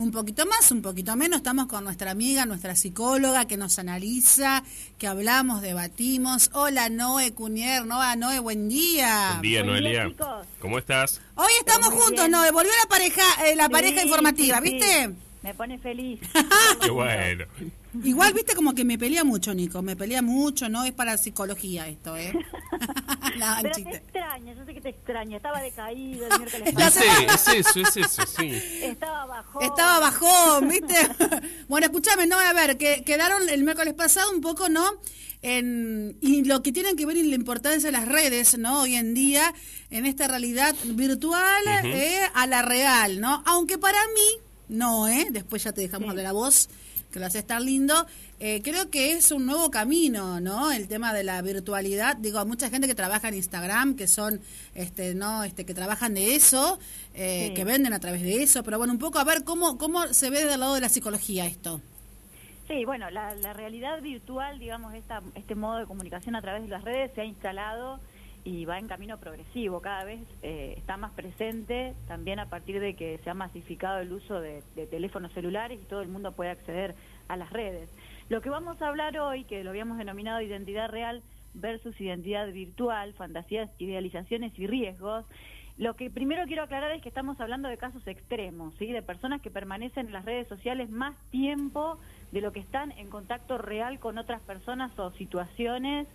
Un poquito más, un poquito menos, estamos con nuestra amiga, nuestra psicóloga que nos analiza, que hablamos, debatimos. Hola Noé Cunier, Noa Noé, buen día. Buen día, Buen día, Noelia. chicos. ¿Cómo estás? Hoy estamos juntos, bien. Noé, volvió la pareja, eh, la pareja informativa, sí, sí. ¿viste? Me pone feliz. Qué bueno. Igual, viste, como que me pelea mucho, Nico, me pelea mucho, no es para psicología esto, ¿eh? Pero te extraña, yo sé que te extraña. Estaba decaído el miércoles Ya Es, sé. pasado. es eso, es eso, sí. Estaba bajo. Estaba bajón, ¿viste? bueno, escúchame, no, a ver, que quedaron el miércoles pasado un poco, ¿no? En, y lo que tienen que ver en la importancia de las redes, ¿no? Hoy en día, en esta realidad virtual eh, a la real, ¿no? Aunque para mí, no, ¿eh? Después ya te dejamos Sí. hablar a vos, que lo haces tan lindo. Eh, creo que es un nuevo camino, ¿no? El tema de la virtualidad. Digo, hay mucha gente que trabaja en Instagram, que son, este, ¿no? Este, que trabajan de eso, eh, Sí. que venden a través de eso. Pero bueno, un poco a ver cómo, cómo se ve del lado de la psicología esto. Sí, bueno, la, la realidad virtual, digamos, esta, este modo de comunicación a través de las redes se ha instalado y va en camino progresivo. Cada vez eh, está más presente, también a partir de que se ha masificado el uso de, de teléfonos celulares y todo el mundo puede acceder a las redes. Lo que vamos a hablar hoy, que lo habíamos denominado identidad real versus identidad virtual, fantasías, idealizaciones y riesgos, lo que primero quiero aclarar es que estamos hablando de casos extremos, ¿sí? de personas que permanecen en las redes sociales más tiempo de lo que están en contacto real con otras personas o situaciones,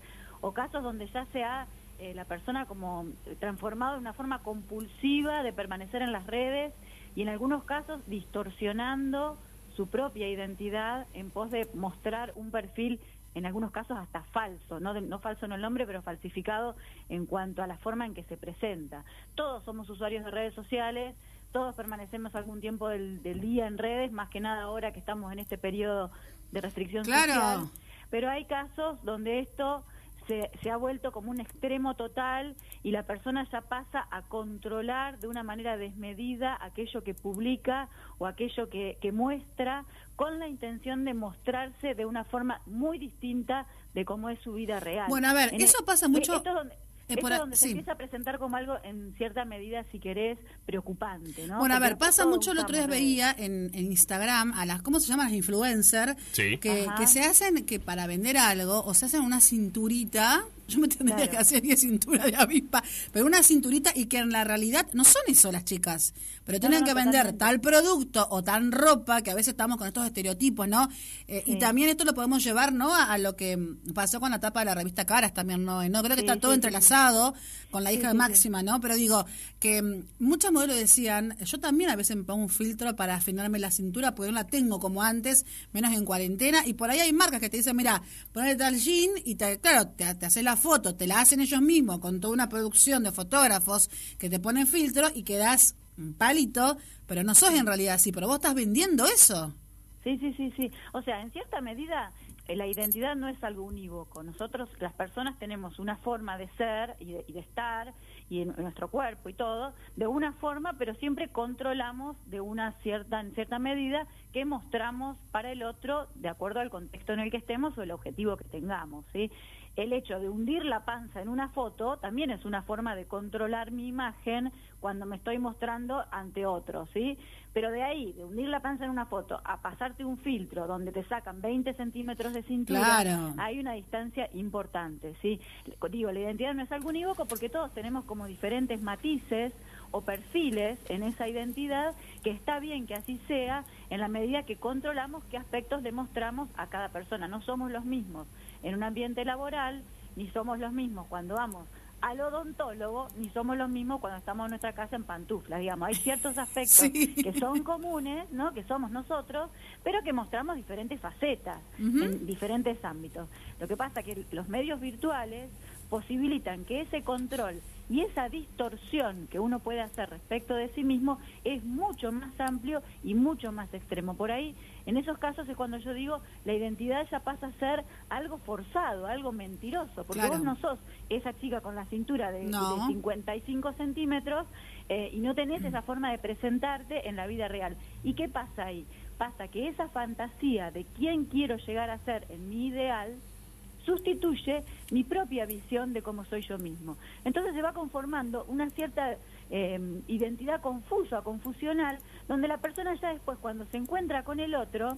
o casos donde ya se ha eh, la persona como transformado en una forma compulsiva de permanecer en las redes y en algunos casos distorsionando su propia identidad en pos de mostrar un perfil en algunos casos hasta falso, no, de- no falso en el nombre, pero falsificado en cuanto a la forma en que se presenta. Todos somos usuarios de redes sociales, todos permanecemos algún tiempo del, del día en redes, más que nada ahora que estamos en este periodo de restricción Claro. social. Pero hay casos donde esto se, se ha vuelto como un extremo total y la persona ya pasa a controlar de una manera desmedida aquello que publica o aquello que, que muestra con la intención de mostrarse de una forma muy distinta de cómo es su vida real. Bueno, a ver, En eso pasa mucho- Esto es donde, eh, esto por es donde sí. se empieza a presentar como algo en cierta medida, si querés, preocupante. ¿no? Bueno, a Porque ver, pasa mucho, el otro día veía en, en Instagram a las, ¿cómo se llaman? Las influencers, Sí. que, que se hacen, que para vender algo, o se hacen una cinturita, yo me tendría Claro. que hacer 10 cintura de avispa, pero una cinturita y que en la realidad no son eso las chicas, pero No, tienen no, que vender totalmente. tal producto o tan ropa, que a veces estamos con estos estereotipos, ¿no? Eh, Y también esto lo podemos llevar, ¿no? A, a lo que pasó con la tapa de la revista Caras también, ¿no? No creo que Sí, está todo sí, entrelazado con la hija de. Máxima, ¿no? Pero digo que mm, muchas modelos decían, yo también a veces me pongo un filtro para afinarme la cintura porque no la tengo como antes, menos en cuarentena, y por ahí hay marcas que te dicen, mira, ponle tal jean y te, claro, te, te hace la foto, te la hacen ellos mismos con toda una producción de fotógrafos que te ponen filtro y quedas un palito, pero no sos en realidad así, pero vos estás vendiendo eso. Sí, sí, sí, sí. O sea, en cierta medida eh, la identidad no es algo unívoco. Nosotros, las personas, tenemos una forma de ser y de, y de estar y en nuestro cuerpo y todo de una forma, pero siempre controlamos de una cierta, en cierta medida, que mostramos para el otro de acuerdo al contexto en el que estemos o el objetivo que tengamos, ¿sí? El hecho de hundir la panza en una foto también es una forma de controlar mi imagen cuando me estoy mostrando ante otros, ¿sí? Pero de ahí, de hundir la panza en una foto, a pasarte un filtro donde te sacan 20 centímetros de cintura, Claro. hay una distancia importante, ¿sí? Digo, la identidad no es algo unívoco porque todos tenemos como diferentes matices o perfiles en esa identidad, que está bien que así sea en la medida que controlamos qué aspectos le mostramos a cada persona. No somos los mismos en un ambiente laboral, ni somos los mismos cuando vamos al odontólogo, ni somos los mismos cuando estamos en nuestra casa en pantuflas, digamos. Hay ciertos aspectos Sí. que son comunes, ¿no? Que somos nosotros, pero que mostramos diferentes facetas en diferentes ámbitos. Lo que pasa que los medios virtuales posibilitan que ese control y esa distorsión que uno puede hacer respecto de sí mismo es mucho más amplio y mucho más extremo. Por ahí, en esos casos es cuando yo digo, la identidad ya pasa a ser algo forzado, algo mentiroso, porque Claro. vos no sos esa chica con la cintura de, No. de 55 centímetros eh, y no tenés esa forma de presentarte en la vida real. ¿Y qué pasa ahí? Pasa que esa fantasía de quién quiero llegar a ser en mi ideal sustituye mi propia visión de cómo soy yo mismo. Entonces se va conformando una cierta eh, identidad confusa, confusional, donde la persona ya después cuando se encuentra con el otro,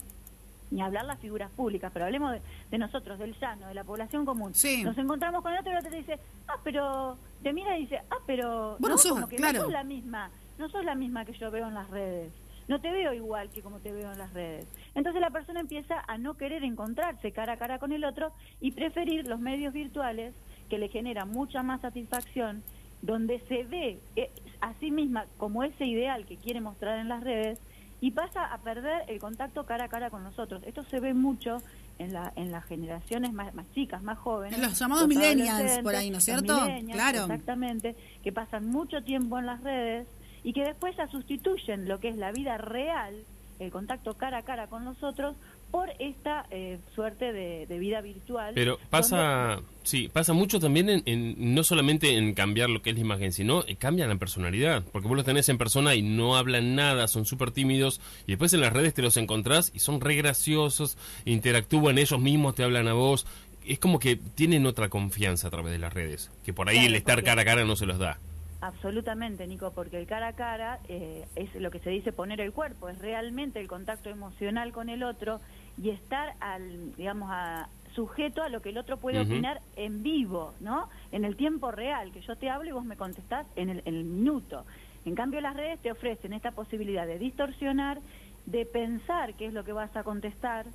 ni hablar las figuras públicas, pero hablemos de, nosotros, del llano, de la población común. Nos encontramos con el otro y el otro te dice, ah, pero te mira y dice, ah, pero bueno, no, como que claro. no sos la misma, no sos la misma que yo veo en las redes. No te veo igual que como te veo en las redes. Entonces la persona empieza a no querer encontrarse cara a cara con el otro y preferir los medios virtuales que le generan mucha más satisfacción, donde se ve eh, a sí misma como ese ideal que quiere mostrar en las redes y pasa a perder el contacto cara a cara con nosotros. Esto se ve mucho en, la, en las generaciones más, más chicas, más jóvenes. En los llamados millennials por ahí, ¿no es cierto? Claro. Exactamente, que pasan mucho tiempo en las redes y que después ya sustituyen lo que es la vida real, el contacto cara a cara con nosotros, por esta eh, suerte de, vida virtual. Pero pasa, sí, pasa mucho también en, no solamente en cambiar lo que es la imagen, sino eh, cambia la personalidad, porque vos los tenés en persona y no hablan nada, son súper tímidos, y después en las redes te los encontrás y son re graciosos, interactúan ellos mismos, te hablan a vos, es como que tienen otra confianza a través de las redes, que por ahí el estar cara a cara no se los da. Absolutamente, Nico, porque el cara a cara eh, es lo que se dice poner el cuerpo, es realmente el contacto emocional con el otro y estar al, digamos, a, sujeto a lo que el otro puede opinar en vivo, ¿no? En el tiempo real, que yo te hablo y vos me contestás en el, en el minuto. En cambio, las redes te ofrecen esta posibilidad de distorsionar, de pensar qué es lo que vas a contestar,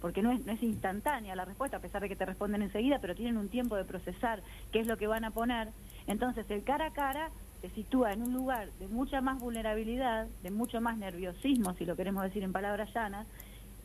porque no es, no es instantánea la respuesta, a pesar de que te responden enseguida, pero tienen un tiempo de procesar qué es lo que van a poner. Entonces, el cara a cara te sitúa en un lugar de mucha más vulnerabilidad, de mucho más nerviosismo, si lo queremos decir en palabras llanas,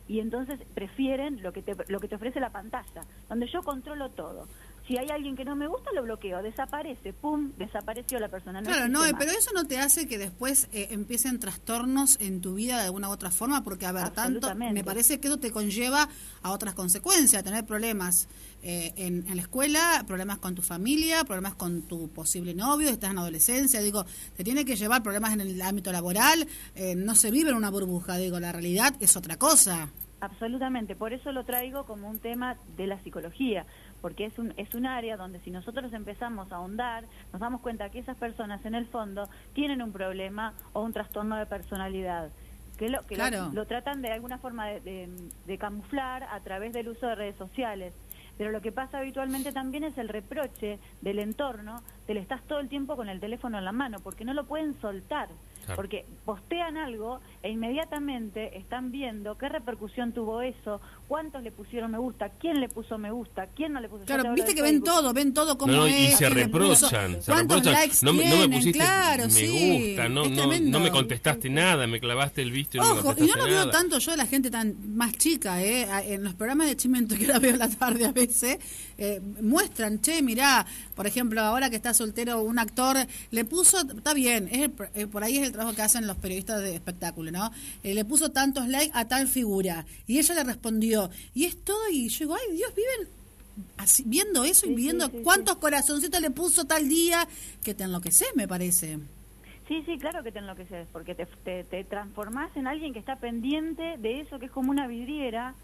y entonces prefieren lo que te, lo que te ofrece la pantalla, donde yo controlo todo. Si hay alguien que no me gusta, lo bloqueo, desaparece, pum, desapareció la persona. claro, no, pero eso no te hace que después eh, empiecen trastornos en tu vida de alguna u otra forma, porque, a ver, tanto, me parece que eso te conlleva a otras consecuencias, tener problemas eh, en, la escuela, problemas con tu familia, problemas con tu posible novio, estás en adolescencia, digo, te tiene que llevar problemas en el ámbito laboral, eh, no se vive en una burbuja, digo, la realidad es otra cosa. Absolutamente, por eso lo traigo como un tema de la psicología, porque es un, es un área donde si nosotros empezamos a ahondar, nos damos cuenta que esas personas en el fondo tienen un problema o un trastorno de personalidad que lo, que lo, tratan de alguna forma de, de, camuflar a través del uso de redes sociales. Pero lo que pasa habitualmente también es el reproche del entorno, te le estás todo el tiempo con el teléfono en la mano, porque no lo pueden soltar. Porque postean algo e inmediatamente están viendo qué repercusión tuvo eso, cuántos le pusieron me gusta, quién le puso me gusta, quién no le puso Claro, viste que ven todo, ven todo como es. Y se reprochan, se reprochan. no, no, me pusiste claro, me gusta, no, no, me contestaste nada, me clavaste el visto y Ojo, y no lo veo tanto yo de la gente tan más chica, ¿eh? En los programas de Chimento que ahora veo la tarde a veces, eh, muestran, che, mirá, por ejemplo, ahora que está soltero un actor, le puso, está bien, es eh, por ahí es el trabajo que hacen los periodistas de espectáculo, ¿no? Eh, le puso tantos likes a tal figura. Y ella le respondió, y es todo, y yo digo, ay Dios, viven así, viendo eso y viendo cuántos corazoncitos le puso tal día, que te enloqueces, me parece. Sí, sí, claro que te enloqueces, porque te, te, te transformás en alguien que está pendiente de eso que es como una vidriera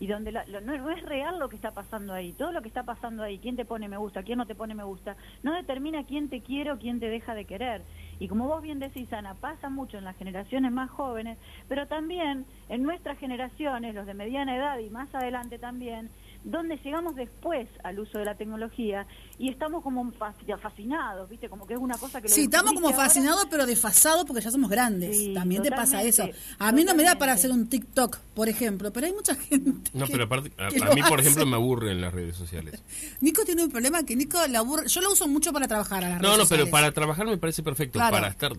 y donde no, es real lo que está pasando ahí. Todo lo que está pasando ahí, quién te pone me gusta, quién no te pone me gusta, no determina quién te quiere o quién te deja de querer. Y como vos bien decís, Ana, pasa mucho en las generaciones más jóvenes, pero también en nuestras generaciones, los de mediana edad y más adelante también, donde llegamos después al uso de la tecnología y estamos como fascinados, ¿viste? Como que es una cosa que... Sí, estamos como fascinados pero desfasados porque ya somos grandes. También te pasa eso. A mí no me da para hacer un TikTok, por ejemplo, pero hay mucha gente... No, pero aparte, a, mí, por ejemplo, me aburre en las redes sociales. Nico tiene un problema que Nico le aburre... Yo lo uso mucho para trabajar a las No, no, pero para trabajar me parece perfecto. Para estar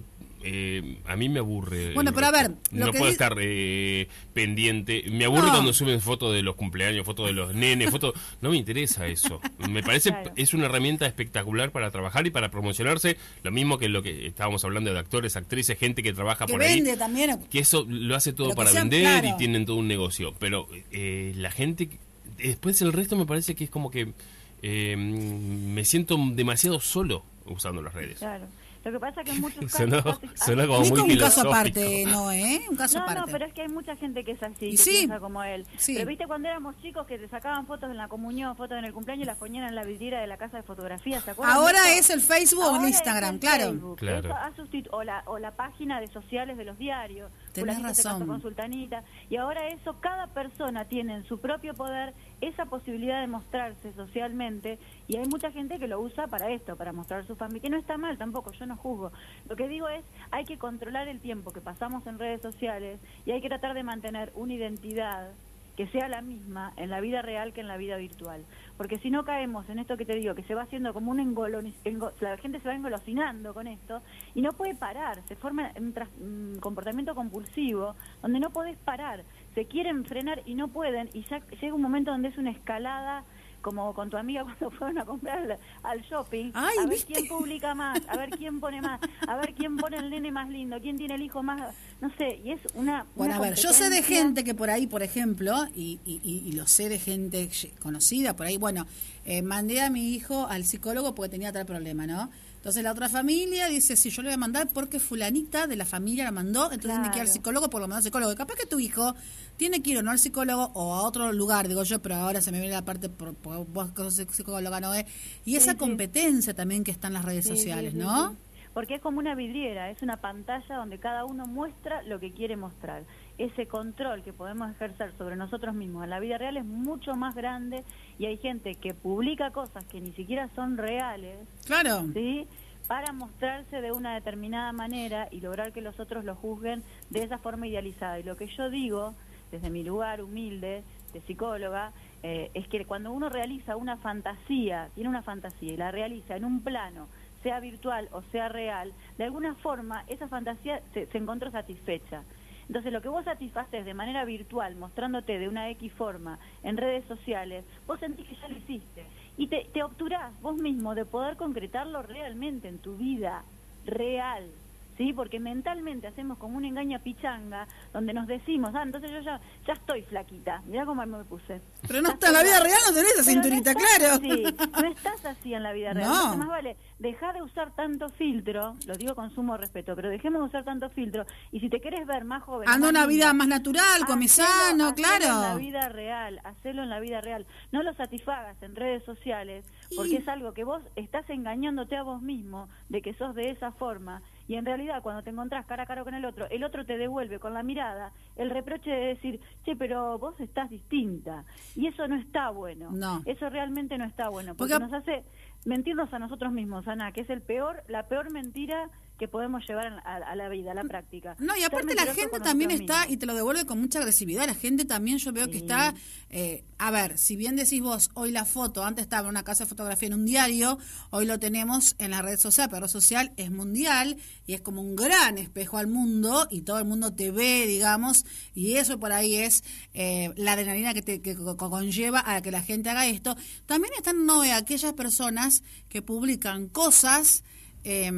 eh, a mí me aburre. Bueno, pero a ver. no puedo estar eh, pendiente. Me aburre cuando suben fotos de los cumpleaños, fotos de los nenes, fotos. No me interesa eso. Me parece es una herramienta espectacular para trabajar y para promocionarse. Lo mismo que lo que estábamos hablando de actores, actrices, gente que trabaja por vende ahí. también. Que eso lo hace todo para vender y tienen todo un negocio. Pero eh, la gente. Después el resto me parece que es como que me siento demasiado solo usando las redes. Claro. Lo que pasa es que en muchos casos... Casi- sonó como muy un caso aparte, no, ¿eh? Un caso no, aparte. no, pero es que hay mucha gente que es así, Y que sí. piensa como él. Sí. Pero viste cuando éramos chicos que te sacaban fotos en la comunión, fotos en el cumpleaños y las ponían en la vidriera de la casa de fotografía, ¿se acuerdan? Ahora es el Facebook o Ahora el es Instagram, el claro. Facebook. Claro. Eso ha sustitu- o, la, o la página de sociales de los diarios. Tenés razón. con sultanita. Y ahora eso, cada persona tiene en su propio poder esa posibilidad de mostrarse socialmente y hay mucha gente que lo usa para esto, para mostrar su familia, que no está mal tampoco, yo no juzgo. Lo que digo es, hay que controlar el tiempo que pasamos en redes sociales y hay que tratar de mantener una identidad que sea la misma en la vida real que en la vida virtual. Porque si no caemos en esto que te digo, que se va haciendo como un engoloniz- engo- la gente se va engolosinando con esto y no puede parar, se forma un un comportamiento compulsivo donde no podés parar, se quieren frenar y no pueden y ya llega un momento donde es una escalada como con tu amiga cuando fueron a comprar al, al shopping, Ay, a ver ¿viste? quién publica más, a ver quién pone más, a ver quién pone el nene más lindo, quién tiene el hijo más, no sé, y es una... Bueno, una a ver, yo sé de gente que por ahí, por ejemplo, y, y, y- y lo sé de gente conocida por ahí, bueno, eh, mandé a mi hijo al psicólogo porque tenía tal problema, ¿no? Entonces la otra familia dice, sí, yo le voy a mandar porque fulanita de la familia la mandó, entonces tiene que ir al psicólogo por lo mandó al psicólogo. Y capaz que tu hijo tiene que ir o no al psicólogo o a otro lugar, digo yo, pero ahora se me viene la parte, por, por- vos que sos psicóloga, ¿no? Eh, Y esa sí. competencia también que está en las redes Sí, sociales, ¿no? Porque es como una vidriera, es una pantalla donde cada uno muestra lo que quiere mostrar. Ese control que podemos ejercer sobre nosotros mismos en la vida real es mucho más grande y hay gente que publica cosas que ni siquiera son reales, Claro. ¿sí? Para mostrarse de una determinada manera y lograr que los otros lo juzguen de esa forma idealizada. Y lo que yo digo, desde mi lugar humilde, de psicóloga, eh, es que cuando uno realiza una fantasía, tiene una fantasía y la realiza en un plano, sea virtual o sea real, de alguna forma esa fantasía se, se encontró satisfecha. Entonces, lo que vos satisfaces de manera virtual, mostrándote de una X forma en redes sociales, vos sentís que ya lo hiciste. Y te, te obturás vos mismo de poder concretarlo realmente en tu vida real. ¿Sí? Porque mentalmente hacemos como un engaño a pichanga, donde nos decimos, ah, entonces yo ya, ya estoy flaquita, mirá cómo me puse. Pero no está en la vida real, no tenés esa no cinturita, claro. así, no estás así en la vida real. No. Entonces, más vale dejar de usar tanto filtro, lo digo con sumo respeto, pero dejemos de usar tanto filtro. Y si te querés ver más joven, Anda una vida más natural, hacelo- sano, hacelo en la claro. vida real, hacelo en la vida real. No lo satisfagas en redes sociales, porque Y- es algo que vos estás engañándote a vos mismo de que sos de esa forma. Y en realidad, cuando te encontrás cara a cara con el otro, el otro te devuelve con la mirada el reproche de decir, che, pero vos estás distinta. Y eso no está bueno. No. Eso realmente no está bueno, porque, Porque- nos hace mentirnos a nosotros mismos, Ana, que es el peor, la peor mentira que podemos llevar a, a la vida, a la práctica. No, y aparte la gente también está, y te lo devuelve con mucha agresividad, la gente también yo veo que está, eh, a ver, si bien decís vos, hoy la foto, antes estaba en una casa de fotografía en un diario, hoy lo tenemos en la red social, pero la red social es mundial y es como un gran espejo al mundo y todo el mundo te ve, digamos, y eso por ahí es eh, la adrenalina que, te, que co- conlleva a que la gente haga esto. También están no, aquellas personas que publican cosas eh,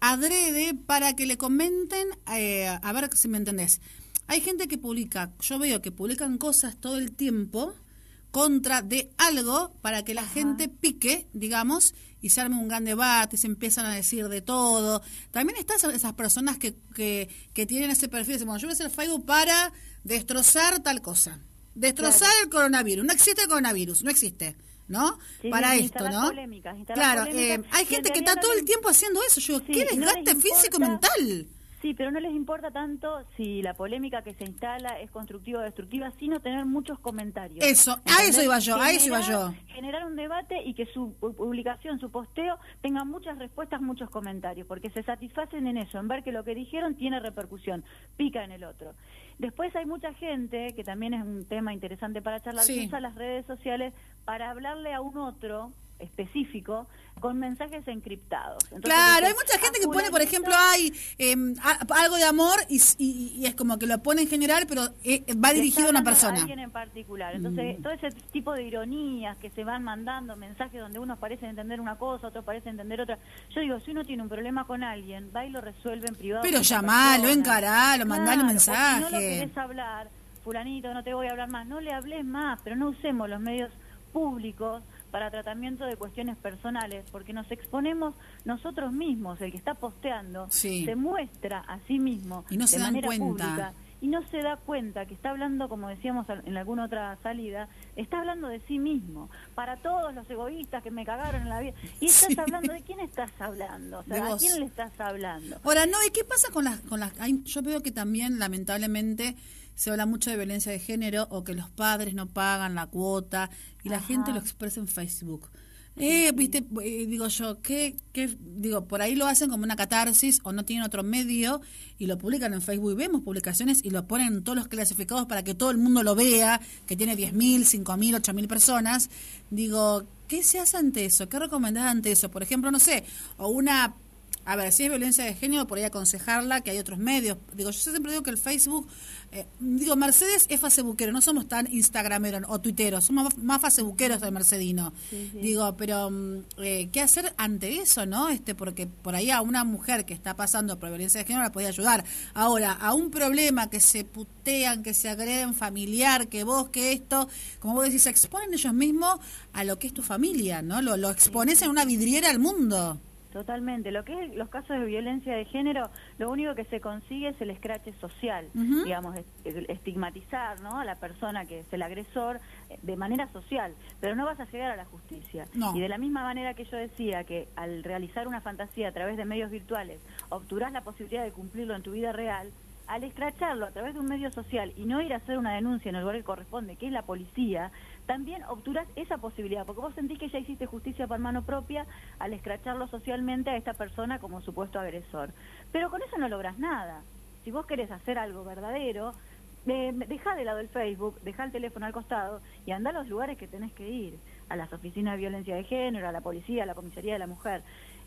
adrede para que le comenten, eh, a ver si me entendés. Hay gente que publica, yo veo que publican cosas todo el tiempo contra de algo para que la gente pique, digamos, y se arme un gran debate, y se empiezan a decir de todo. También están esas personas que, que, que tienen ese perfil, dicen, bueno, yo voy a hacer Facebook para destrozar tal cosa. Destrozar el coronavirus. No existe el coronavirus, no existe. ¿No? Sí, para sí, esto, ¿no? polémicas, claro, polémicas, eh, hay gente que está todo el tiempo haciendo eso. Yo, digo, Sí, qué no desgaste físico mental. Sí, pero no les importa tanto si la polémica que se instala es constructiva o destructiva, sino tener muchos comentarios. Eso, a ¿Entendés? eso iba yo, a eso iba Generar- yo. Generar un debate y que su pu- publicación, su posteo, tenga muchas respuestas, muchos comentarios, porque se satisfacen en eso, en ver que lo que dijeron tiene repercusión, pica en el otro. Después hay mucha gente, que también es un tema interesante para charlar, Sí. que usa las redes sociales para hablarle a un otro específico con mensajes encriptados. Entonces Claro, hay mucha gente "A que pone, por ejemplo, hay em, algo de amor y, y- y es como que lo pone en general, pero eh, va Le dirigido a una persona. alguien en particular. Entonces, Mm. todo ese tipo de ironías que se van mandando, mensajes donde unos parecen entender una cosa, otros parecen entender otra. Yo digo, si uno tiene un problema con alguien, va y lo resuelve en privado. Pero llamalo, encaralo, mandale un Claro, o Si no lo mensaje. querés hablar, fulanito, no te voy a hablar más, no le hables más, pero no usemos los medios públicos para tratamiento de cuestiones personales, porque nos exponemos nosotros mismos, el que está posteando, se muestra a sí mismo y no de se dan manera cuenta. pública y no se da cuenta que está hablando, como decíamos en alguna otra salida, está hablando de sí mismo. Para todos los egoístas que me cagaron en la vida. Y estás hablando, ¿de quién estás hablando? O sea, ¿a quién le estás hablando? Ahora, no, ¿y qué pasa con las... Con las yo veo que también, lamentablemente, se habla mucho de violencia de género o que los padres no pagan la cuota y la gente lo expresa en Facebook. Eh, viste, eh, digo yo, ¿qué, ¿qué, digo, por ahí lo hacen como una catarsis o no tienen otro medio y lo publican en Facebook y vemos publicaciones y lo ponen en todos los clasificados para que todo el mundo lo vea, que tiene 10.000, 5.000, 8.000 personas. Digo, ¿qué se hace ante eso? ¿Qué recomendás ante eso? Por ejemplo, no sé, o una a ver, si es violencia de género, por ahí aconsejarla, que hay otros medios. Digo, yo siempre digo que el Facebook, eh, digo, Mercedes es facebookero, no somos tan instagrameros o tuiteros, somos más facebookeros del mercedino. Digo, pero mm, eh, ¿qué hacer ante eso, no? Este, porque por ahí a una mujer que está pasando por violencia de género la puede ayudar. Ahora, a un problema que se putean, que se agreden familiar, que vos, que esto, como vos decís, se exponen ellos mismos a lo que es tu familia, ¿no? Lo, lo expones en una vidriera al mundo. Totalmente. Lo que es los casos de violencia de género, lo único que se consigue es el escrache social, digamos, estigmatizar ¿no? a la persona que es el agresor eh, de manera social, pero no vas a llegar a la justicia. Y de la misma manera que yo decía que al realizar una fantasía a través de medios virtuales obturás la posibilidad de cumplirlo en tu vida real, al escracharlo a través de un medio social y no ir a hacer una denuncia en el lugar que corresponde, que es la policía, también obturas esa posibilidad, porque vos sentís que ya hiciste justicia por mano propia al escracharlo socialmente a esta persona como supuesto agresor. Pero con eso no logras nada. Si vos querés hacer algo verdadero, eh, deja de lado el Facebook, deja el teléfono al costado y anda a los lugares que tenés que ir, a las oficinas de violencia de género, a la policía, a la comisaría de la mujer.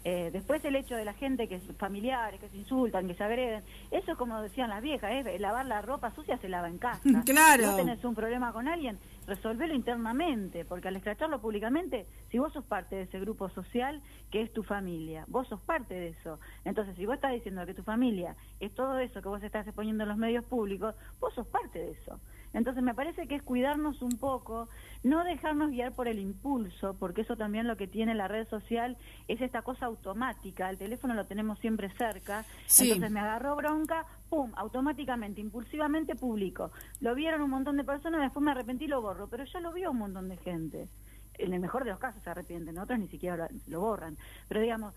Eh, después el hecho de la gente que es familiares, que se insultan, que se agreden, eso es como decían las viejas, ¿eh? lavar la ropa sucia se lava en casa. Claro. Si vos tenés un problema con alguien, resolverlo internamente, porque al escracharlo públicamente, si vos sos parte de ese grupo social que es tu familia, vos sos parte de eso. Entonces, si vos estás diciendo que tu familia es todo eso que vos estás exponiendo en los medios públicos, vos sos parte de eso. Entonces me parece que es cuidarnos un poco, no dejarnos guiar por el impulso, porque eso también lo que tiene la red social es esta cosa automática, el teléfono lo tenemos siempre cerca, entonces me agarró bronca, pum, automáticamente, impulsivamente publico. Lo vieron un montón de personas, después me arrepentí y lo borro, pero ya lo vio un montón de gente en el mejor de los casos se arrepienten, otros ni siquiera lo, borran. Pero digamos,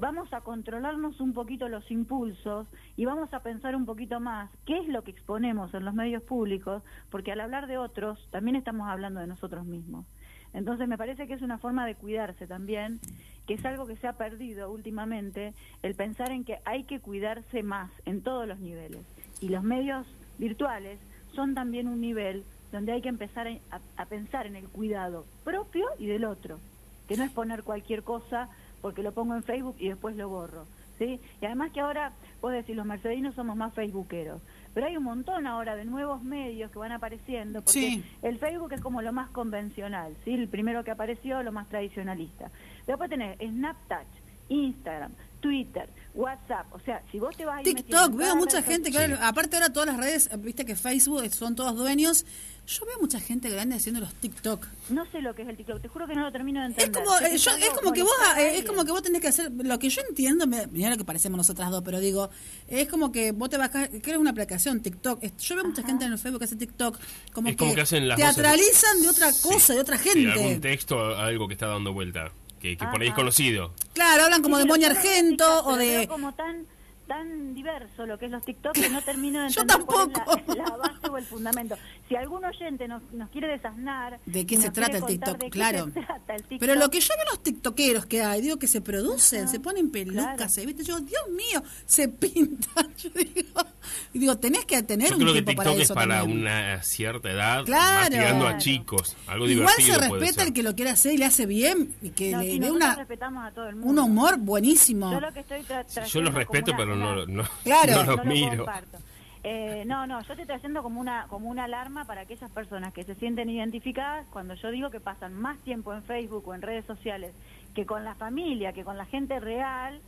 vamos a controlarnos un poquito los impulsos y vamos a pensar un poquito más qué es lo que exponemos en los medios públicos, porque al hablar de otros también estamos hablando de nosotros mismos. Entonces me parece que es una forma de cuidarse también, que es algo que se ha perdido últimamente, el pensar en que hay que cuidarse más en todos los niveles. Y los medios virtuales son también un nivel donde hay que empezar a, pensar en el cuidado propio y del otro, que no es poner cualquier cosa porque lo pongo en Facebook y después lo borro. ¿sí? Y además que ahora, vos decís, los mercedinos somos más facebookeros, pero hay un montón ahora de nuevos medios que van apareciendo, porque el Facebook es como lo más convencional, ¿sí? el primero que apareció, lo más tradicionalista. Después tenés Snapchat, Instagram, Twitter, WhatsApp, o sea, si vos te vas a TikTok, veo mucha gente que aparte ahora todas las redes, viste que Facebook son todos dueños, yo veo mucha gente grande haciendo los TikTok. No sé lo que es el TikTok, te juro que no lo termino de entender. Es como, eh, es como que vos eh, es como que vos tenés que hacer lo que yo entiendo, mira lo que parecemos nosotras dos, pero digo, es como que vos te bajás, que es una aplicación TikTok. Yo veo mucha gente en el Facebook que hace TikTok como, que, teatralizan de otra cosa, de otra gente. Sí, algún texto, algo que está dando vuelta que, por ahí es conocido. Claro, hablan como de Moña Argento o de... Como tan tan diverso lo que es los TikTok que no termino de entender la, base o el fundamento. Si algún oyente nos, nos quiere desasnar... ¿De qué se trata el TikTok? Claro. Pero lo que yo veo los tiktokeros que hay, digo que se producen, se ponen pelucas, se ¿viste? Yo, Dios mío, se pintan. Yo digo, y digo, tenés que tener un tiempo para eso es para una cierta edad, claro. tirando a chicos, algo Igual se respeta el que lo quiere hacer y le hace bien y que le dé una, respetamos a todo el mundo. un humor buenísimo. Yo, lo que estoy yo los respeto, pero no, no, claro. no los miro. Eh, no, no, yo estoy trayendo como una como una alarma para aquellas personas que se sienten identificadas cuando yo digo que pasan más tiempo en Facebook o en redes sociales que con la familia, que con la gente real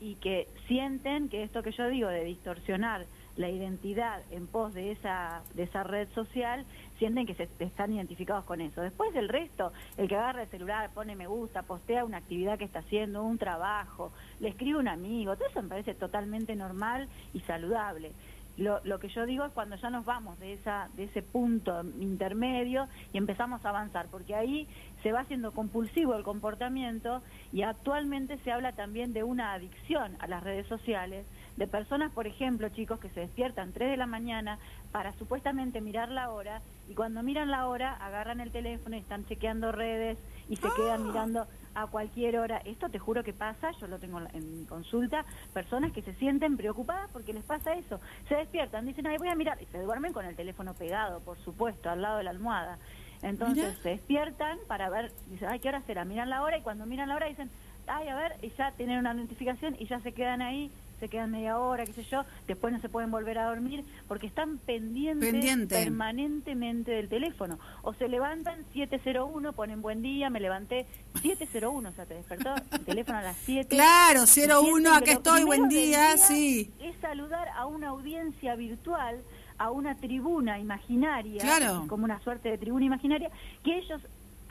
y que sienten que esto que yo digo de distorsionar la identidad en pos de esa, de esa red social, sienten que se están identificados con eso. Después el resto, el que agarra el celular, pone me gusta, postea una actividad que está haciendo, un trabajo, le escribe un amigo, todo eso me parece totalmente normal y saludable. Lo, lo, que yo digo es cuando ya nos vamos de, esa, de ese punto intermedio y empezamos a avanzar, porque ahí se va haciendo compulsivo el comportamiento y actualmente se habla también de una adicción a las redes sociales, de personas, por ejemplo, chicos que se despiertan 3 de la mañana para supuestamente mirar la hora y cuando miran la hora agarran el teléfono y están chequeando redes y se quedan ¡Ah! mirando a cualquier hora. Esto te juro que pasa, yo lo tengo en mi consulta, personas que se sienten preocupadas porque les pasa eso. Se despiertan, dicen, ay, voy a mirar, y se duermen con el teléfono pegado, por supuesto, al lado de la almohada. Entonces se despiertan para ver, dicen, ay, ¿qué hora será? Miran la hora y cuando miran la hora dicen, ay, a ver, y ya tienen una notificación y ya se quedan ahí se quedan media hora, qué sé yo, después no se pueden volver a dormir porque están pendientes permanentemente del teléfono. O se levantan 701, ponen buen día, me levanté 701, o sea, te despertó el teléfono a las 7. Claro, 01, aquí estoy, buen día, sí. Es saludar a una audiencia virtual a una tribuna imaginaria, como una suerte de tribuna imaginaria, que ellos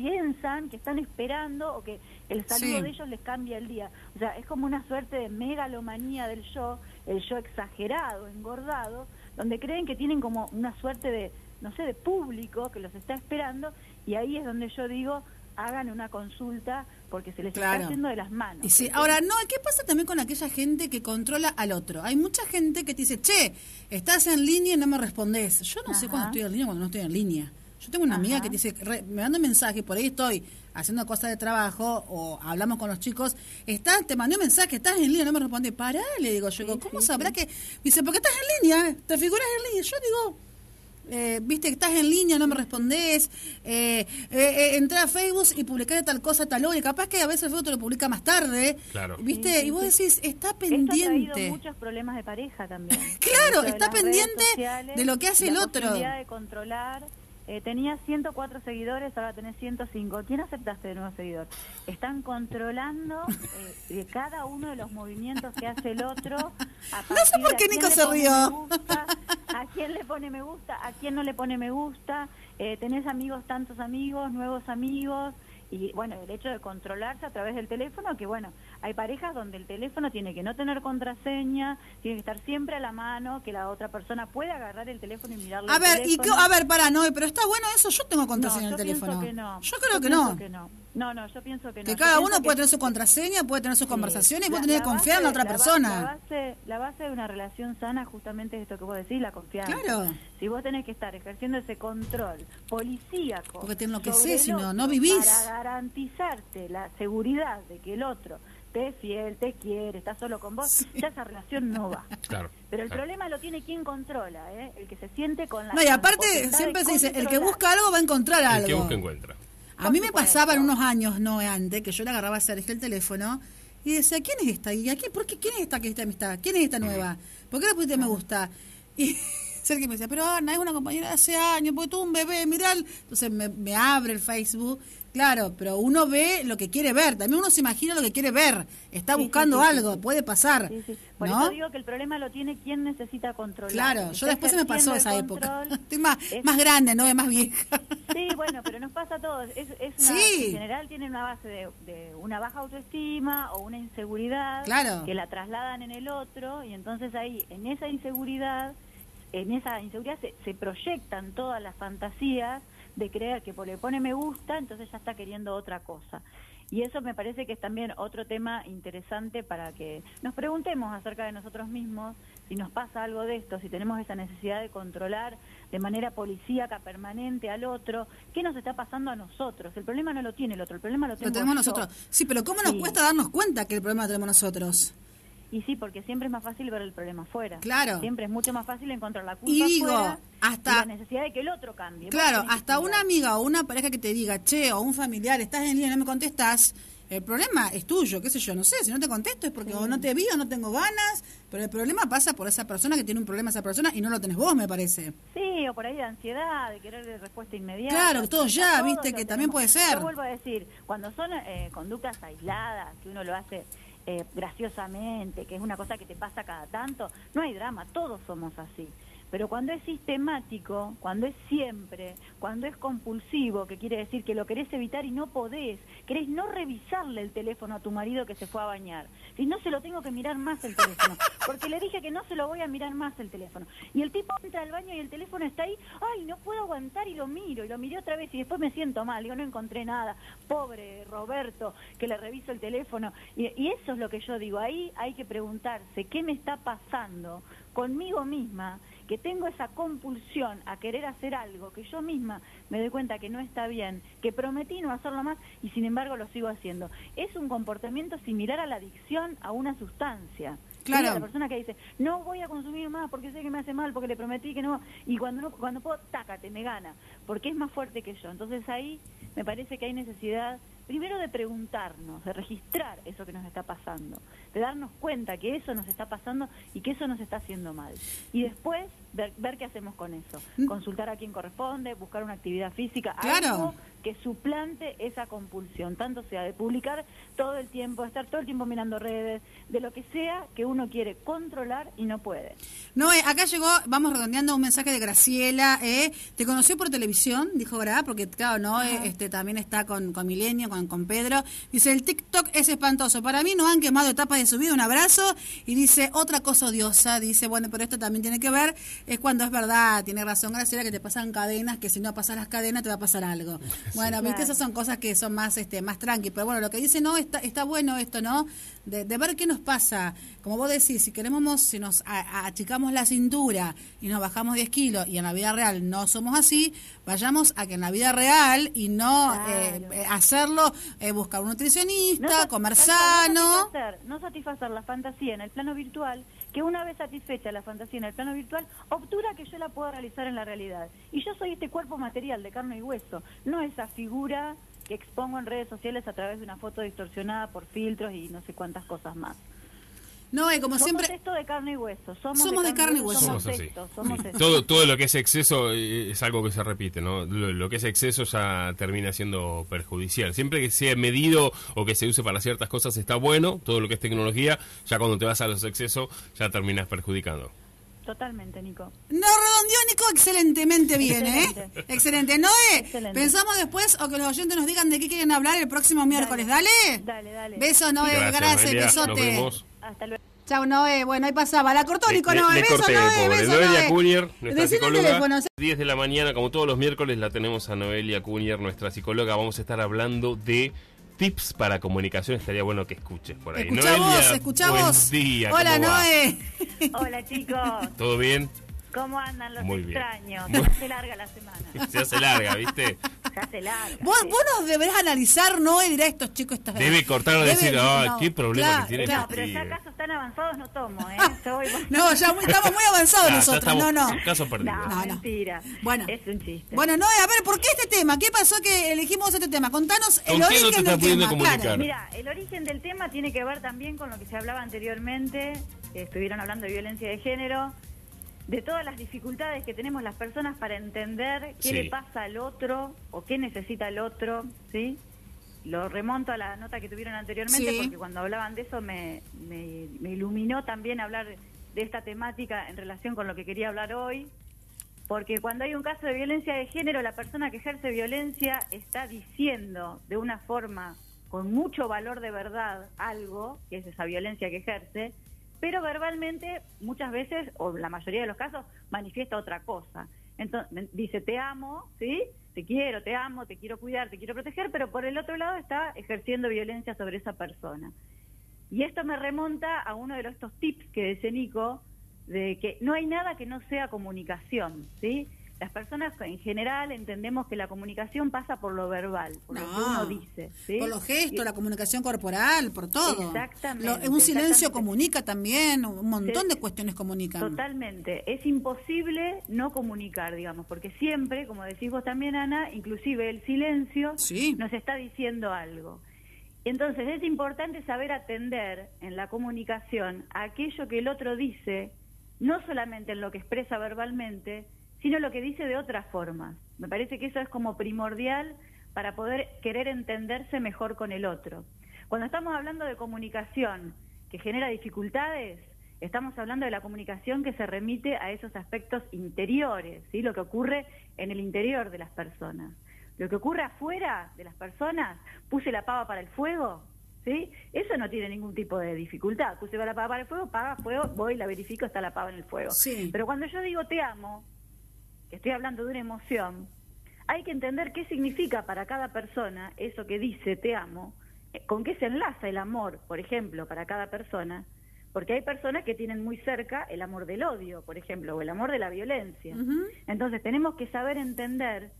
piensan que están esperando o que el saludo de ellos les cambia el día. O sea, es como una suerte de megalomanía del yo, el yo exagerado, engordado, donde creen que tienen como una suerte de, no sé, de público que los está esperando y ahí es donde yo digo, hagan una consulta porque se les está haciendo de las manos. Y sí, ahora, no, ¿qué pasa también con aquella gente que controla al otro? Hay mucha gente que te dice, che, estás en línea y no me respondes. Yo no sé cuándo estoy en línea cuando no estoy en línea. Yo tengo una amiga que dice, me manda un mensaje, por ahí estoy haciendo cosas de trabajo o hablamos con los chicos, está, te mandé un mensaje, estás en línea, no me responde, pará, le digo, yo digo, ¿cómo sabrá que? Dice, porque estás en línea, te figuras en línea. Yo digo, eh, viste que estás en línea, no me respondés, eh, eh, entré a Facebook y publiqué tal cosa, tal hora, y capaz que a veces el Facebook te lo publica más tarde, claro. viste, y vos decís, está pendiente. Esto ha muchos problemas de pareja también. claro, está pendiente de lo que hace el otro. de controlar eh, tenía 104 seguidores, ahora tenés 105. ¿Quién aceptaste de nuevo seguidor? Están controlando eh, cada uno de los movimientos que hace el otro. no sé por qué Nico se rió. a quién le pone me gusta, a quién no le pone me gusta. Eh, tenés amigos, tantos amigos, nuevos amigos y bueno, el hecho de controlarse a través del teléfono, que bueno, hay parejas donde el teléfono tiene que no tener contraseña, tiene que estar siempre a la mano, que la otra persona pueda agarrar el teléfono y mirarlo. A ver, y a ver, para, no, pero está bueno eso, yo tengo contraseña en el teléfono. Yo creo que no. que no. No, no, yo pienso que no. Que cada uno puede tener su contraseña, puede tener sus conversaciones y puede tener que confiar en la otra persona. La base, la base de una relación sana justamente es esto que vos decís, la confianza. Claro. Si vos tenés que estar ejerciendo ese control policíaco. Porque te enloqueces, si no, no vivís. Para garantizarte la seguridad de que el otro te es fiel, te quiere, está solo con vos, ya esa relación no va. Claro, Pero el problema lo tiene quien controla, ¿eh? el que se siente con la... No, y aparte siempre se dice, el que busca algo va a encontrar algo. El que busca encuentra. A mí me pasaba en unos años, no antes, que yo le agarraba a Sergio el teléfono y decía, ¿quién es esta? ¿Y aquí, ¿por qué? ¿Quién es esta que está amistad? ¿Quién es esta nueva? ¿Por qué la pusiste me gusta? Y Sergio me decía, pero Ana, es una compañera de hace años, porque tú un bebé, mirá. Entonces me, me abre el Facebook Claro, pero uno ve lo que quiere ver, también uno se imagina lo que quiere ver, está buscando algo, puede pasar. Por eso digo que el problema lo tiene quien necesita controlar. Claro, yo después se me pasó esa época. Estoy más, más grande, no es más vieja. Sí, bueno, pero nos pasa a todos. Es, es una, En general tiene una base de, una baja autoestima o una inseguridad que la trasladan en el otro y entonces ahí, en esa inseguridad, en esa inseguridad se, se proyectan todas las fantasías de creer que por le pone me gusta, entonces ya está queriendo otra cosa. Y eso me parece que es también otro tema interesante para que nos preguntemos acerca de nosotros mismos, si nos pasa algo de esto, si tenemos esa necesidad de controlar de manera policíaca permanente al otro, ¿qué nos está pasando a nosotros? El problema no lo tiene el otro, el problema lo, tenemos nosotros. Sí, pero ¿cómo nos cuesta darnos cuenta que el problema lo tenemos nosotros? Y sí, porque siempre es más fácil ver el problema afuera. Claro. Siempre es mucho más fácil encontrar la culpa y digo, hasta la necesidad de que el otro cambie. Claro, hasta una amiga o una pareja que te diga, che, o un familiar, estás en línea y no me contestas, el problema es tuyo, qué sé yo, no sé, si no te contesto es porque no te vi o no tengo ganas, pero el problema pasa por esa persona que tiene un problema esa persona y no lo tenés vos, me parece. Sí, o por ahí de ansiedad, de querer de respuesta inmediata. Claro, todo ya, viste, que también puede ser. Yo vuelvo a decir, cuando son eh, conductas aisladas, que uno lo hace eh, graciosamente, que es una cosa que te pasa cada tanto, no hay drama, todos somos así. Pero cuando es sistemático, cuando es siempre, cuando es compulsivo, que quiere decir que lo querés evitar y no podés, querés no revisarle el teléfono a tu marido que se fue a bañar. Si no se lo tengo que mirar más el teléfono, porque le dije que no se lo voy a mirar más el teléfono. Y el tipo entra al baño y el teléfono está ahí, ay, no puedo aguantar y lo miro, y lo miré otra vez y después me siento mal, digo, no encontré nada. Pobre Roberto, que le reviso el teléfono. Y, y eso es lo que yo digo, ahí hay que preguntarse, ¿qué me está pasando conmigo misma? Que tengo esa compulsión a querer hacer algo que yo misma me doy cuenta que no está bien, que prometí no hacerlo más y sin embargo lo sigo haciendo. Es un comportamiento similar a la adicción a una sustancia. Claro. La persona que dice, no voy a consumir más porque sé que me hace mal, porque le prometí que no, y cuando no, cuando puedo, tácate, me gana, porque es más fuerte que yo. Entonces ahí me parece que hay necesidad primero de preguntarnos, de registrar eso que nos está pasando, de darnos cuenta que eso nos está pasando y que eso nos está haciendo mal. Y después ver, ver qué hacemos con eso. Mm. Consultar a quien corresponde, buscar una actividad física, Claro. algo que suplante esa compulsión, tanto sea de publicar todo el tiempo, estar todo el tiempo mirando redes, de lo que sea que uno quiere controlar y no puede. No, eh, acá llegó, vamos redondeando un mensaje de Graciela. Eh, ¿Te conoció por televisión? Dijo, ¿verdad? Porque, claro, no, eh, este, también está con, con Milenio, con, con Pedro. Dice, el TikTok es espantoso. Para mí no han quemado etapas de su vida. Un abrazo. Y dice, otra cosa odiosa. Dice, bueno, pero esto también tiene que ver. Es cuando es verdad. Tiene razón Graciela que te pasan cadenas, que si no pasas las cadenas te va a pasar algo. Bueno, viste, Claro. esas son cosas que son más, este, más tranqui. Pero bueno, lo que dice, no, está, está bueno esto, ¿no? De, de ver qué nos pasa. Como vos decís, si queremos, si nos a- a- achicamos la cintura y nos bajamos 10 kilos y en la vida real no somos así, vayamos a que en la vida real y no Claro. eh, eh, hacerlo, eh, buscar un nutricionista, comer sano. No satisfacer, no satisfacer la fantasía en el plano virtual, que una vez satisfecha la fantasía en el plano virtual, obtura que yo la pueda realizar en la realidad. Y yo soy este cuerpo material de carne y hueso, no esa figura que expongo en redes sociales a través de una foto distorsionada por filtros y no sé cuántas cosas más. No, eh, como somos siempre, esto de carne y hueso, somos, Somos de carne y hueso. somos Somos así. esto, somos Sí. esto. Todo, todo lo que es exceso eh, es algo que se repite, ¿no? Lo, lo que es exceso ya termina siendo perjudicial. Siempre que sea medido o que se use para ciertas cosas está bueno, todo lo que es tecnología, ya cuando te vas a los excesos ya terminas perjudicando. Totalmente, Nico. no redondeó Nico excelentemente bien, ¿eh? Excelente. Noé, Excelente. pensamos después o que los oyentes nos digan de qué quieren hablar el próximo miércoles. Dale. Dale, dale. Besos, Noé. Gracias. Nos besote. vemos. Hasta luego. Chau, Noé. Bueno, ahí pasaba. La cortó Nico, le- Noé. le Beso, corté, Noé. pobre. Beso, Noelia Noé. Cunier, nuestra Decile el psicóloga. teléfono. 10 de la mañana, como todos los miércoles, la tenemos a Noelia Cunier, nuestra psicóloga. Vamos a estar hablando de tips para comunicación. Estaría bueno que escuches por ahí. Escucha Noelia, vos, escucha buen vos. día, Hola. Noé. Hola, chicos. ¿Todo bien? ¿Cómo andan los Muy bien. extraños? Muy- Se hace larga la semana. Se hace larga, ¿viste? Se hace larga. Vos, sí. vos nos deberás analizar, Noé, dirá estos chicos. Estos, Debe cortar o Debe- decir, ah, no, qué problema claro, que tiene. No, pero ya casos tan avanzados no tomo, ¿eh? Yo voy- No, ya muy- estamos muy avanzados Ah, nosotros. No, no. Caso perdido. No, No, no. mentira. Bueno. Es un chiste. Bueno, Noé, a ver, ¿por qué este tema? ¿Qué pasó que elegimos este tema? Contanos el ¿Con quién no origen te del tema. comunicar? Claro. Mira, el origen del tema tiene que ver también con lo que se hablaba anteriormente. que Estuvieron hablando de violencia de género, de todas las dificultades que tenemos las personas para entender qué Sí. le pasa al otro o qué necesita el otro, ¿sí? Lo remonto a la nota que tuvieron anteriormente Sí. porque cuando hablaban de eso me, me, me iluminó también hablar de esta temática en relación con lo que quería hablar hoy. Porque cuando hay un caso de violencia de género, la persona que ejerce violencia está diciendo de una forma con mucho valor de verdad algo, que es esa violencia que ejerce, pero verbalmente muchas veces, o la mayoría de los casos, manifiesta otra cosa. Entonces, dice, te amo, ¿sí? Te quiero, te amo, te quiero cuidar, te quiero proteger, pero por el otro lado está ejerciendo violencia sobre esa persona. Y esto me remonta a uno de estos tips que dice Nico, de que no hay nada que no sea comunicación, ¿sí? Las personas en general entendemos que la comunicación pasa por lo verbal, por lo que No, uno dice, ¿sí? Por los gestos, Y- la comunicación corporal, por todo. Exactamente, Lo- un silencio comunica también, un montón Sí. de cuestiones comunican. Totalmente. Es imposible no comunicar, digamos, porque siempre, como decís vos también, Ana, inclusive el silencio Sí. nos está diciendo algo. Entonces es importante saber atender en la comunicación a aquello que el otro dice, no solamente en lo que expresa verbalmente, sino lo que dice de otras formas. Me parece que eso es como primordial para poder querer entenderse mejor con el otro. Cuando estamos hablando de comunicación que genera dificultades, estamos hablando de la comunicación que se remite a esos aspectos interiores, ¿sí? lo que ocurre en el interior de las personas. Lo que ocurre afuera de las personas, puse la pava para el fuego, ¿sí? Eso no tiene ningún tipo de dificultad. Puse la pava para el fuego, paga fuego, voy, la verifico, está la pava en el fuego. Sí. Pero cuando yo digo te amo, estoy hablando de una emoción, hay que entender qué significa para cada persona eso que dice te amo, eh, con qué se enlaza el amor, por ejemplo, para cada persona, porque hay personas que tienen muy cerca el amor del odio, por ejemplo, o el amor de la violencia. Entonces tenemos que saber entender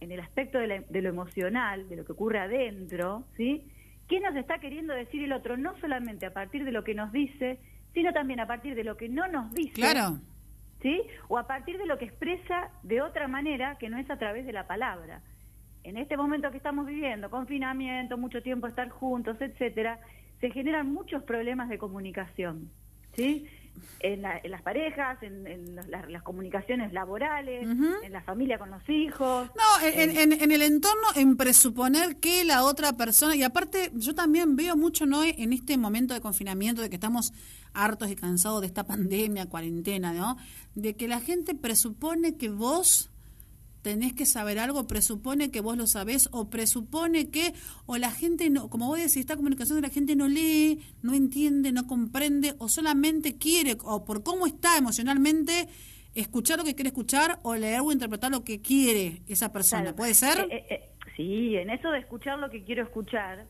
en el aspecto de, la- de lo emocional, de lo que ocurre adentro, ¿sí? ¿Qué nos está queriendo decir el otro? No solamente a partir de lo que nos dice, sino también a partir de lo que no nos dice. Claro. ¿Sí? O a partir de lo que expresa de otra manera que no es a través de la palabra. En este momento que estamos viviendo, confinamiento, mucho tiempo estar juntos, etcétera, se generan muchos problemas de comunicación, ¿sí? En, la- en las parejas, en, en las, las- las comunicaciones laborales, en la familia con los hijos. No, en, en- en el entorno, en presuponer que la otra persona, y aparte yo también veo mucho, ¿no? En este momento de confinamiento, de que estamos hartos y cansados de esta pandemia, cuarentena, ¿no? De que la gente presupone que vos tenés que saber algo, presupone que vos lo sabés, o presupone que, o la gente, no, como vos decís, esta comunicación de la gente no lee, no entiende, no comprende, o solamente quiere, o por cómo está emocionalmente, escuchar lo que quiere escuchar, o leer o interpretar lo que quiere esa persona. Claro. ¿Puede ser? Eh, eh, eh, sí, en eso de escuchar lo que quiero escuchar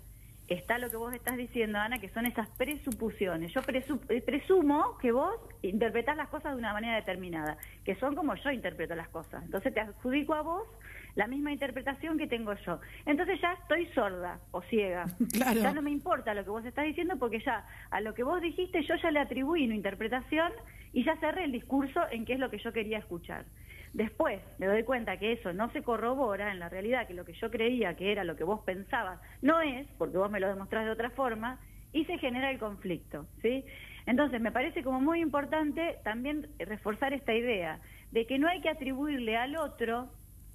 está lo que vos estás diciendo, Ana, que son esas presuposiciones. Yo presu- eh, presumo que vos interpretás las cosas de una manera determinada, que son como yo interpreto las cosas. Entonces te adjudico a vos la misma interpretación que tengo yo. Entonces ya estoy sorda o ciega. Claro. Ya no me importa lo que vos estás diciendo porque ya a lo que vos dijiste yo ya le atribuí una interpretación y ya cerré el discurso en qué es lo que yo quería escuchar. Después me doy cuenta que eso no se corrobora en la realidad, que lo que yo creía que era lo que vos pensabas no es, porque vos me lo demostrás de otra forma, y se genera el conflicto, ¿sí? Entonces me parece como muy importante también reforzar esta idea de que no hay que atribuirle al otro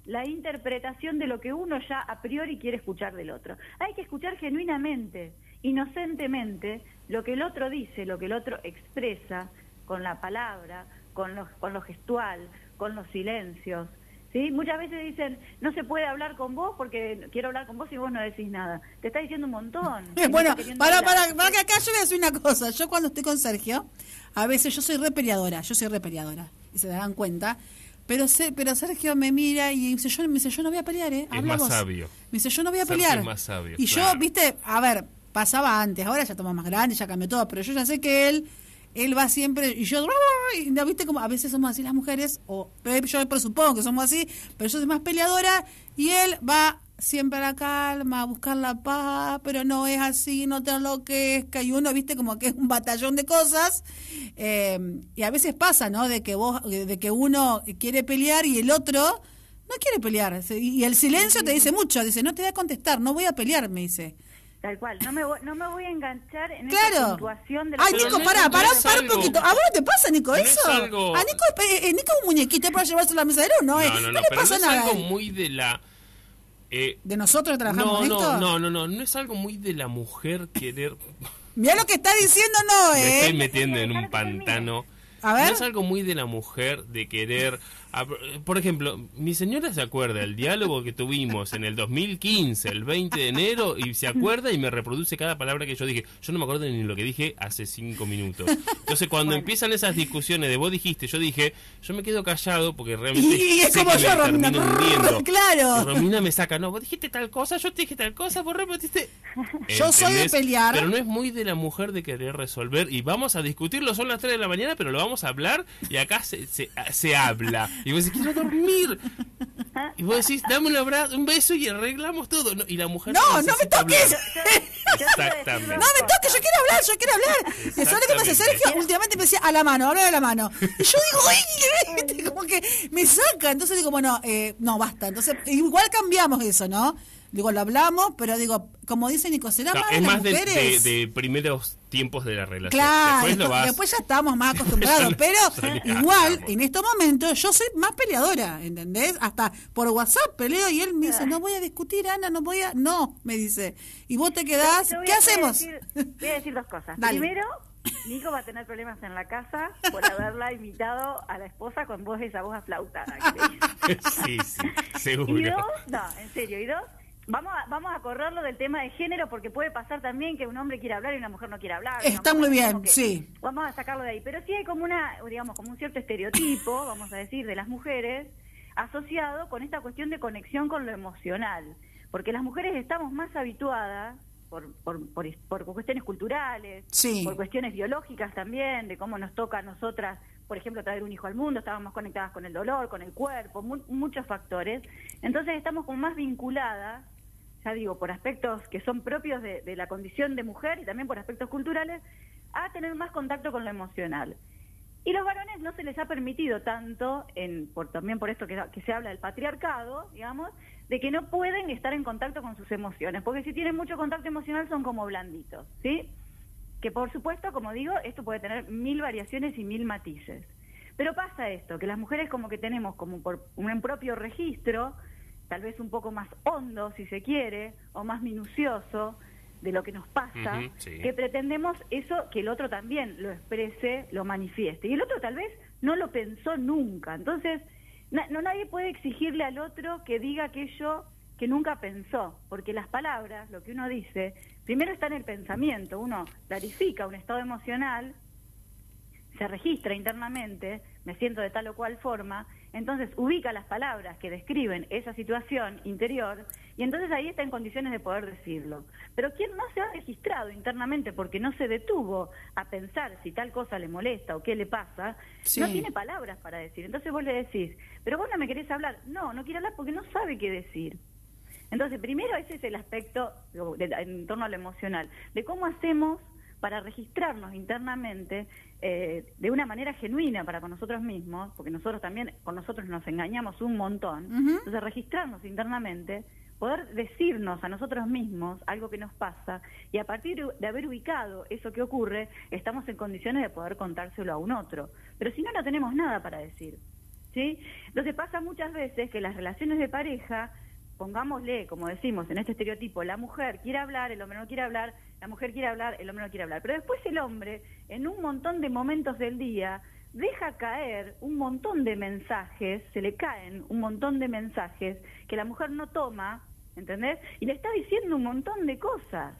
la interpretación de lo que uno ya a priori quiere escuchar del otro. Hay que escuchar genuinamente, inocentemente, lo que el otro dice, lo que el otro expresa con la palabra, con lo, con lo gestual, con los silencios. ¿sí? Muchas veces dicen, no se puede hablar con vos porque quiero hablar con vos y vos no decís nada. Te está diciendo un montón. Bueno, para, para, para que acá yo voy a decir una cosa. Yo cuando estoy con Sergio, a veces yo soy re peleadora, yo soy re peleadora, y se darán cuenta. Pero, se- pero Sergio me mira y dice, yo, me dice, yo no voy a pelear, ¿eh? Es más vos". sabio. Me dice, yo no voy a pelear. es más sabio, y yo, viste, a ver, pasaba antes, ahora ya estamos más grandes, ya cambió todo, pero yo ya sé que él, él va siempre, y yo, y no, viste como a veces somos así las mujeres, o yo presupongo que somos así, pero yo soy más peleadora, y él va siempre a la calma, a buscar la paz, pero no es así, no te enloquezca, y uno, viste, como que es un batallón de cosas, eh, y a veces pasa, ¿no? De que vos, de que uno quiere pelear y el otro no quiere pelear, y el silencio te dice mucho, dice, no te voy a contestar, no voy a pelear, me dice. Tal cual. No me, voy, no me voy a enganchar en esa Claro. puntuación de lo Ay, Nico, no- pará, no pará, pará un poquito. ¿A vos no te pasa, Nico, No es eso? algo- A Nico, eh, eh, Nico es un muñequito para llevarse a la mesa de luz, ¿no? eh? No, no, no, le pero pasa no es nada. algo muy de la... eh, ¿De nosotros trabajamos no, en no, esto? no, no, no, no es algo muy de la mujer querer... Mirá lo que está diciendo, no, Me estoy metiendo en un pantano. A ver. No es algo muy de la mujer de querer... a- Por ejemplo, mi señora se acuerda del diálogo que tuvimos en el 2015, el 20 de enero, y se acuerda y me reproduce cada palabra que yo dije. Yo no me acuerdo ni lo que dije hace cinco minutos. Entonces, cuando empiezan esas discusiones de vos dijiste, yo dije, yo me quedo callado porque realmente Y es como yo, Romina. Claro. Y Romina me saca, no, vos dijiste tal cosa, yo te dije tal cosa, vos repetiste. Yo soy de pelear. Pero no es muy de la mujer de querer resolver y vamos a discutirlo, son las 3 de la mañana, pero lo vamos a hablar y acá se, se, se habla. Y vos decís, quiero dormir. Y vos decís, dame un abrazo, un beso y arreglamos todo. No, y la mujer No, no me toques. Yo- yo Exactamente. No me toques, yo quiero hablar, yo quiero hablar. ¿Y ¿Sabes lo que pasa? Exactamente. Sergio últimamente me decía a la mano, habla de la mano. Y yo digo, ¡ay! Como que me saca. Entonces digo, bueno, eh, no, basta. Entonces, igual cambiamos eso, ¿no? Digo, lo hablamos, pero digo, como dice Nico, ¿será Claro, más es de las de, mujeres? de- de primeros tiempos de la relación. Claro, Después lo vas- después ya estamos más acostumbrados, pero igual digamos. en estos momentos yo soy más peleadora, ¿entendés? Hasta por WhatsApp peleo y él me dice, no voy a discutir, Ana, no voy a... No, me dice. Y vos te quedás, voy ¿qué a- voy a hacemos? decir- Voy a decir dos cosas. Dale. Primero, Nico va a tener problemas en la casa por haberla invitado a la esposa con voz esa voz aflautada. sí, sí, Y seguro. dos, no, en serio, y dos, vamos a, vamos a correrlo del tema de género porque puede pasar también que un hombre quiera hablar y una mujer no quiera hablar. Está muy bien, que- sí. Vamos a sacarlo de ahí. Pero sí hay como una, digamos, como un cierto estereotipo, vamos a decir, de las mujeres asociado con esta cuestión de conexión con lo emocional. Porque las mujeres estamos más habituadas por, por, por, por cuestiones culturales, Sí. por cuestiones biológicas también, de cómo nos toca a nosotras, por ejemplo, traer un hijo al mundo, estábamos conectadas con el dolor, con el cuerpo, mu- muchos factores. Entonces estamos como más vinculadas, ya digo, por aspectos que son propios de, de la condición de mujer y también por aspectos culturales, a tener más contacto con lo emocional. Y los varones no se les ha permitido tanto, en, por, también por esto que, que se habla del patriarcado, digamos, de que no pueden estar en contacto con sus emociones, porque si tienen mucho contacto emocional son como blanditos, ¿sí? Que por supuesto, como digo, esto puede tener mil variaciones y mil matices. Pero pasa esto, que las mujeres como que tenemos como por un propio registro, tal vez un poco más hondo si se quiere, o más minucioso de lo que nos pasa, sí. que pretendemos eso que el otro también lo exprese, lo manifieste. Y el otro tal vez no lo pensó nunca. Entonces, na- no nadie puede exigirle al otro que diga aquello que nunca pensó, porque las palabras, lo que uno dice, primero está en el pensamiento, uno clarifica un estado emocional, se registra internamente, me siento de tal o cual forma, entonces ubica las palabras que describen esa situación interior y entonces ahí está en condiciones de poder decirlo. Pero quien no se ha registrado internamente porque no se detuvo a pensar si tal cosa le molesta o qué le pasa, Sí. no tiene palabras para decir. Entonces vos le decís, pero vos no me querés hablar. No, no quiere hablar porque no sabe qué decir. Entonces, primero ese es el aspecto en torno a lo emocional, de cómo hacemos para registrarnos internamente eh, de una manera genuina para con nosotros mismos, porque nosotros también con nosotros nos engañamos un montón, entonces registrarnos internamente, poder decirnos a nosotros mismos algo que nos pasa y a partir de haber ubicado eso que ocurre, estamos en condiciones de poder contárselo a un otro. Pero si no, no tenemos nada para decir. ¿sí? Entonces pasa muchas veces que las relaciones de pareja, pongámosle, como decimos en este estereotipo, la mujer quiere hablar, el hombre no quiere hablar, la mujer quiere hablar, el hombre no quiere hablar. Pero después el hombre, en un montón de momentos del día, deja caer un montón de mensajes, se le caen un montón de mensajes que la mujer no toma, ¿entendés? Y le está diciendo un montón de cosas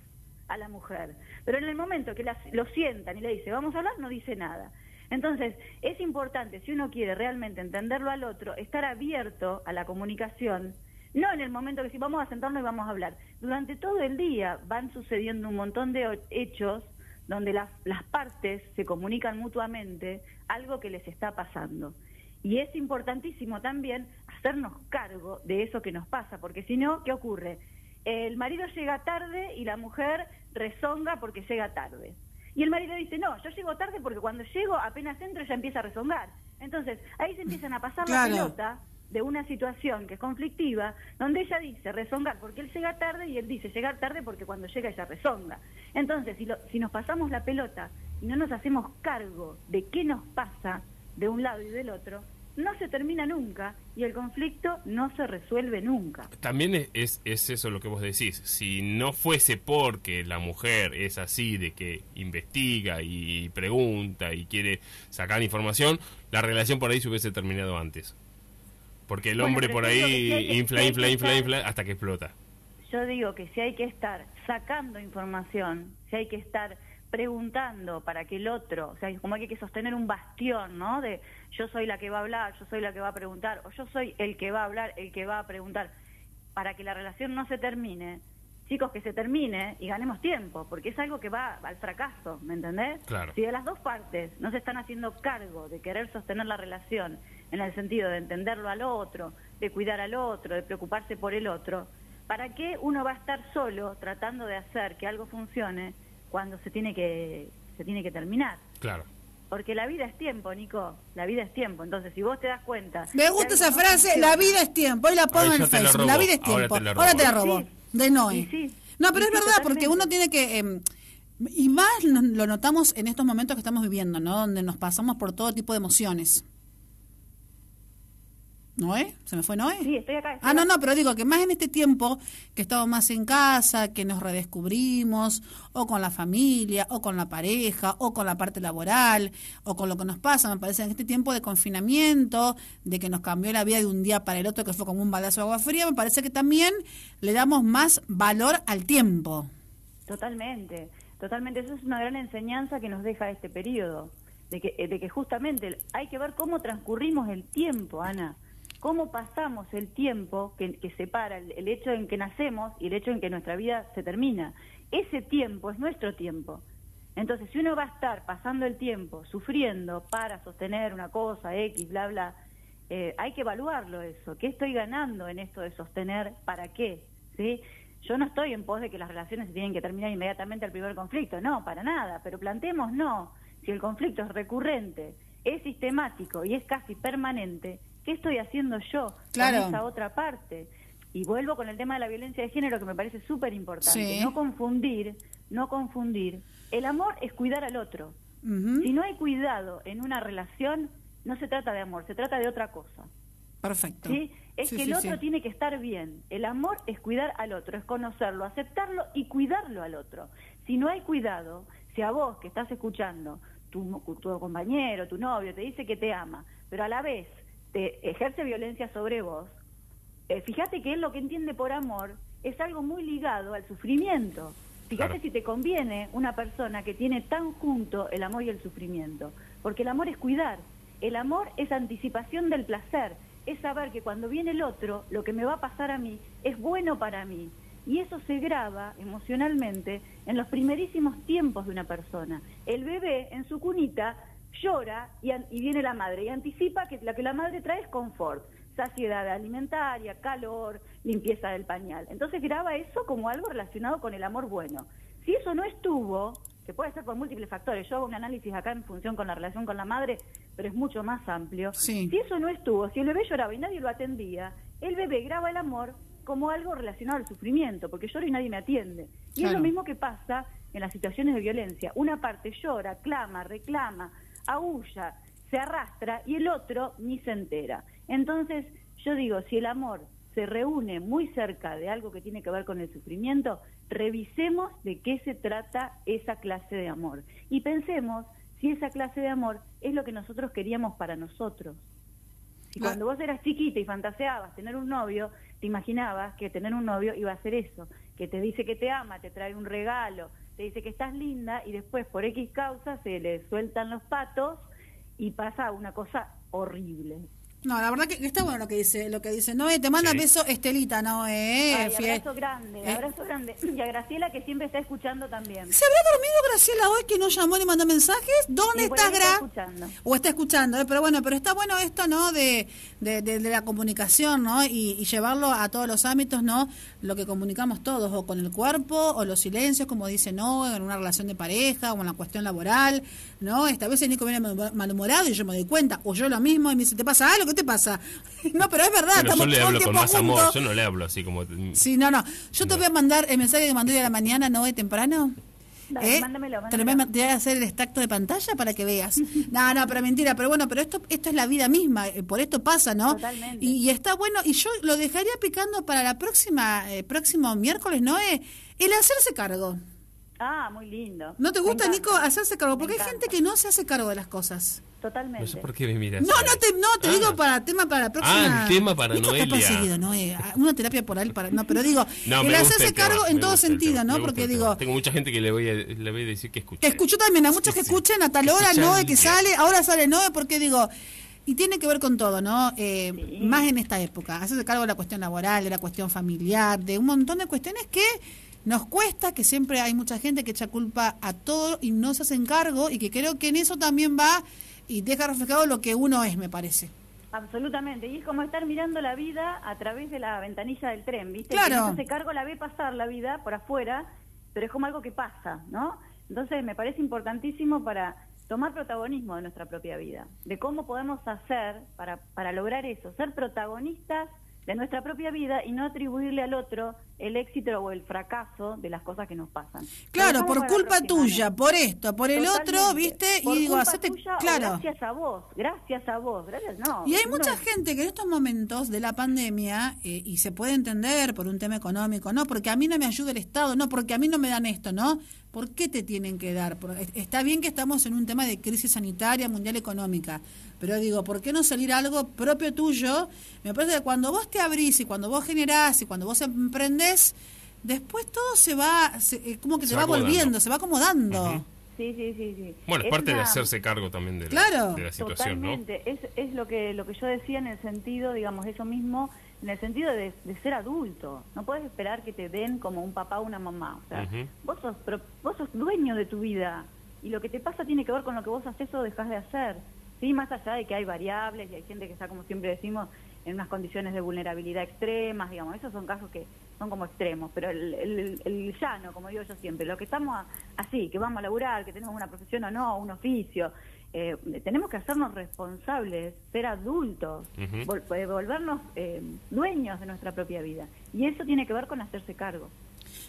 a la mujer. Pero en el momento que la- lo sientan y le dice, vamos a hablar, no dice nada. Entonces, es importante, si uno quiere realmente entenderlo al otro, estar abierto a la comunicación, no en el momento que si vamos a sentarnos y vamos a hablar. Durante todo el día van sucediendo un montón de hechos donde las, las partes se comunican mutuamente algo que les está pasando. Y es importantísimo también hacernos cargo de eso que nos pasa, porque si no, ¿qué ocurre? El marido llega tarde y la mujer rezonga porque llega tarde. Y el marido dice, no, yo llego tarde porque cuando llego apenas entro ya empieza a rezongar. Entonces, ahí se empiezan a pasar Claro. la pelota de una situación que es conflictiva, donde ella dice rezongar porque él llega tarde y él dice llegar tarde porque cuando llega ella rezonga. Entonces, si, lo- si nos pasamos la pelota y no nos hacemos cargo de qué nos pasa de un lado y del otro, no se termina nunca y el conflicto no se resuelve nunca. También es, es, es eso lo que vos decís. Si no fuese porque la mujer es así, de que investiga y pregunta y quiere sacar información, la relación por ahí se hubiese terminado antes. Porque el hombre por que ahí que- infla, infla, infla, infla, hasta que explota. Yo digo que si hay que estar sacando información, si hay que estar preguntando para que el otro, o sea, como hay que sostener un bastión, ¿no? De yo soy la que va a hablar, yo soy la que va a preguntar, o yo soy el que va a hablar, el que va a preguntar, para que la relación no se termine. Chicos, que se termine y ganemos tiempo, porque es algo que va al fracaso, ¿me entendés? Claro. Si de las dos partes no se están haciendo cargo de querer sostener la relación en el sentido de entenderlo al otro, de cuidar al otro, de preocuparse por el otro, ¿para qué uno va a estar solo tratando de hacer que algo funcione cuando se tiene que se tiene que terminar? Claro. Porque la vida es tiempo, Nico, la vida es tiempo. Entonces, si vos te das cuenta... Me gusta esa frase, la vida es tiempo. Hoy la pongo Ay, en el Facebook. La vida es Ahora tiempo. te la Ahora robo. te la robo. Sí, De Noé. Sí. no, pero es sí, verdad, porque uno tiene que... em, y más lo notamos en estos momentos que estamos viviendo, ¿no? Donde nos pasamos por todo tipo de emociones. ¿Noé? ¿Se me fue Noé? Sí, estoy acá. estoy Ah, no, acá. no, pero digo que más en este tiempo que estamos más en casa, que nos redescubrimos, o con la familia, o con la pareja, o con la parte laboral, o con lo que nos pasa, me parece en este tiempo de confinamiento, de que nos cambió la vida de un día para el otro, que fue como un balazo de agua fría, me parece que también le damos más valor al tiempo. Totalmente, totalmente. Eso es una gran enseñanza que nos deja este periodo, de que, eh, de que justamente hay que ver cómo transcurrimos el tiempo, Ana, cómo pasamos el tiempo que, separa el, el hecho en que nacemos y el hecho en que nuestra vida se termina. Ese tiempo es nuestro tiempo. Entonces, si uno va a estar pasando el tiempo sufriendo para sostener una cosa, X, bla, bla, eh, hay que evaluarlo eso. ¿Qué estoy ganando en esto de sostener? ¿Para qué? ¿Sí? Yo no estoy en pos de que las relaciones se tienen que terminar inmediatamente al primer conflicto, no, para nada, pero planteemos no. Si el conflicto es recurrente, es sistemático y es casi permanente, ¿qué estoy haciendo yo Claro. con esa otra parte? Y vuelvo con el tema de la violencia de género que me parece súper importante. Sí. No confundir, no confundir. El amor es cuidar al otro. Si no hay cuidado en una relación, no se trata de amor, se trata de otra cosa. Perfecto. ¿sí? Es Sí, que el otro tiene que estar bien. El amor es cuidar al otro, es conocerlo, aceptarlo y cuidarlo al otro. Si no hay cuidado, si a vos que estás escuchando, tu, tu compañero, tu novio, te dice que te ama, pero a la vez te ejerce violencia sobre vos, eh, fíjate que él lo que entiende por amor es algo muy ligado al sufrimiento. Fíjate Claro. si te conviene una persona que tiene tan junto el amor y el sufrimiento, porque el amor es cuidar, el amor es anticipación del placer, es saber que cuando viene el otro, lo que me va a pasar a mí es bueno para mí. Y eso se graba emocionalmente en los primerísimos tiempos de una persona. El bebé en su cunita llora y, y viene la madre y anticipa que la que la madre trae es confort, saciedad alimentaria, calor, limpieza del pañal. Entonces graba eso como algo relacionado con el amor bueno. Si eso no estuvo, que puede ser por múltiples factores, yo hago un análisis acá en función con la relación con la madre, pero es mucho más amplio. Sí. Si eso no estuvo, si el bebé lloraba y nadie lo atendía, el bebé graba el amor como algo relacionado al sufrimiento, porque lloro y nadie me atiende. Y es lo mismo que pasa en las situaciones de violencia. Una parte llora, clama, reclama, aúlla, se arrastra y el otro ni se entera. Entonces, yo digo, si el amor se reúne muy cerca de algo que tiene que ver con el sufrimiento, revisemos de qué se trata esa clase de amor y pensemos si esa clase de amor es lo que nosotros queríamos para nosotros. Si La- cuando vos eras chiquita y fantaseabas tener un novio, te imaginabas que tener un novio iba a ser eso, que te dice que te ama, te trae un regalo, te dice que estás linda y después por X causa se le sueltan los patos y pasa una cosa horrible. No, la verdad que está bueno lo que dice, lo que dice Noé, te manda Sí. beso Estelita, Noé. Ay, abrazo grande, Eh, abrazo grande. Y a Graciela que siempre está escuchando también. ¿Se habrá dormido Graciela hoy que no llamó ni mandó mensajes? ¿Dónde estás, ahí está Gra? escuchando. O está escuchando, ¿eh? pero bueno, pero está bueno esto, ¿no? De, de, de- de la comunicación, ¿no? Y, y llevarlo a todos los ámbitos, ¿no? Lo que comunicamos todos, o con el cuerpo, o los silencios, como dice no, en una relación de pareja, o en la cuestión laboral, ¿no? Esta vez el Nico viene mal- malhumorado y yo me doy cuenta, o yo lo mismo, y me dice, ¿te pasa algo? ¿Qué te pasa? no, pero es verdad, Bueno, yo estamos le hablo con amor, yo no le hablo así como... Sí, no, no. Yo te voy a mandar el mensaje que mandé hoy a la mañana, ¿no? De temprano. Dale, ¿Eh? mándamelo, Te voy a, mándamelo. te voy a hacer el extracto de pantalla para que veas. No, no, pero mentira. Pero bueno, pero esto esto es la vida misma. eh, Por esto pasa, ¿no? Totalmente. Y, y está bueno. Y yo lo dejaría picando para la próxima, eh, próximo miércoles, ¿no? Eh, el hacerse cargo. Ah, muy lindo. ¿No te gusta. Nico, hacerse cargo? Porque hay gente que no se hace cargo de las cosas. Totalmente. No sé por qué me miras. No, no te, no, te Ah. digo para tema para la próxima. Ah, el tema para Nico está Noelia. perseguido, ¿no? Eh, una terapia por él, para, no, pero digo, No, el me gusta hacerse el tema, cargo en todo sentido, tema, ¿no? Porque digo, tema. Tengo mucha gente que le voy a, le voy a decir que escuche. que escucho también a muchos que Sí, sí. escuchen a tal hora, Escuchan no, que sale, ahora sale no, porque digo, y tiene que ver con todo, ¿no? Eh, Sí. Más en esta época, hacerse cargo de la cuestión laboral, de la cuestión familiar, de un montón de cuestiones que nos cuesta, que siempre hay mucha gente que echa culpa a todo y no se hacen cargo, y que creo que en eso también va y deja reflejado lo que uno es, me parece. Absolutamente, y es como estar mirando la vida a través de la ventanilla del tren, ¿viste? Claro. Que no se hace cargo, la ve pasar la vida por afuera, pero es como algo que pasa, ¿no? Entonces me parece importantísimo para tomar protagonismo de nuestra propia vida, de cómo podemos hacer para, para lograr eso, ser protagonistas de nuestra propia vida y no atribuirle al otro el éxito o el fracaso de las cosas que nos pasan. Claro, por culpa tuya, por esto, por el otro, ¿viste? y digo, hacete claro. Gracias a vos, gracias a vos, gracias no. Y hay mucha gente que en estos momentos de la pandemia eh, y se puede entender por un tema económico, no, porque a mí no me ayuda el Estado, no, porque a mí no me dan esto, ¿no? ¿Por qué te tienen que dar? Está bien que estamos en un tema de crisis sanitaria mundial económica, pero digo, ¿por qué no salir algo propio tuyo? Me parece que cuando vos te abrís y cuando vos generás y cuando vos emprendés, después todo se va, eh, como que se, va, volviendo, se va acomodando. Sí, sí, sí, sí. Bueno, es, parte de hacerse cargo también de, la, de la situación, Totalmente. Es, es lo que lo que yo decía en el sentido, digamos, eso mismo en el sentido de, ser adulto. No puedes esperar que te den como un papá o una mamá. O sea, vos, sos, vos sos dueño de tu vida y lo que te pasa tiene que ver con lo que vos haces o dejas de hacer. Sí, más allá de que hay variables y hay gente que está, como siempre decimos, en unas condiciones de vulnerabilidad extremas, digamos, esos son casos que son como extremos, pero el, el, llano, como digo yo siempre, lo que estamos así, que vamos a laburar, que tenemos una profesión o no, un oficio, eh, tenemos que hacernos responsables, ser adultos, volvernos eh, dueños de nuestra propia vida. Y eso tiene que ver con hacerse cargo.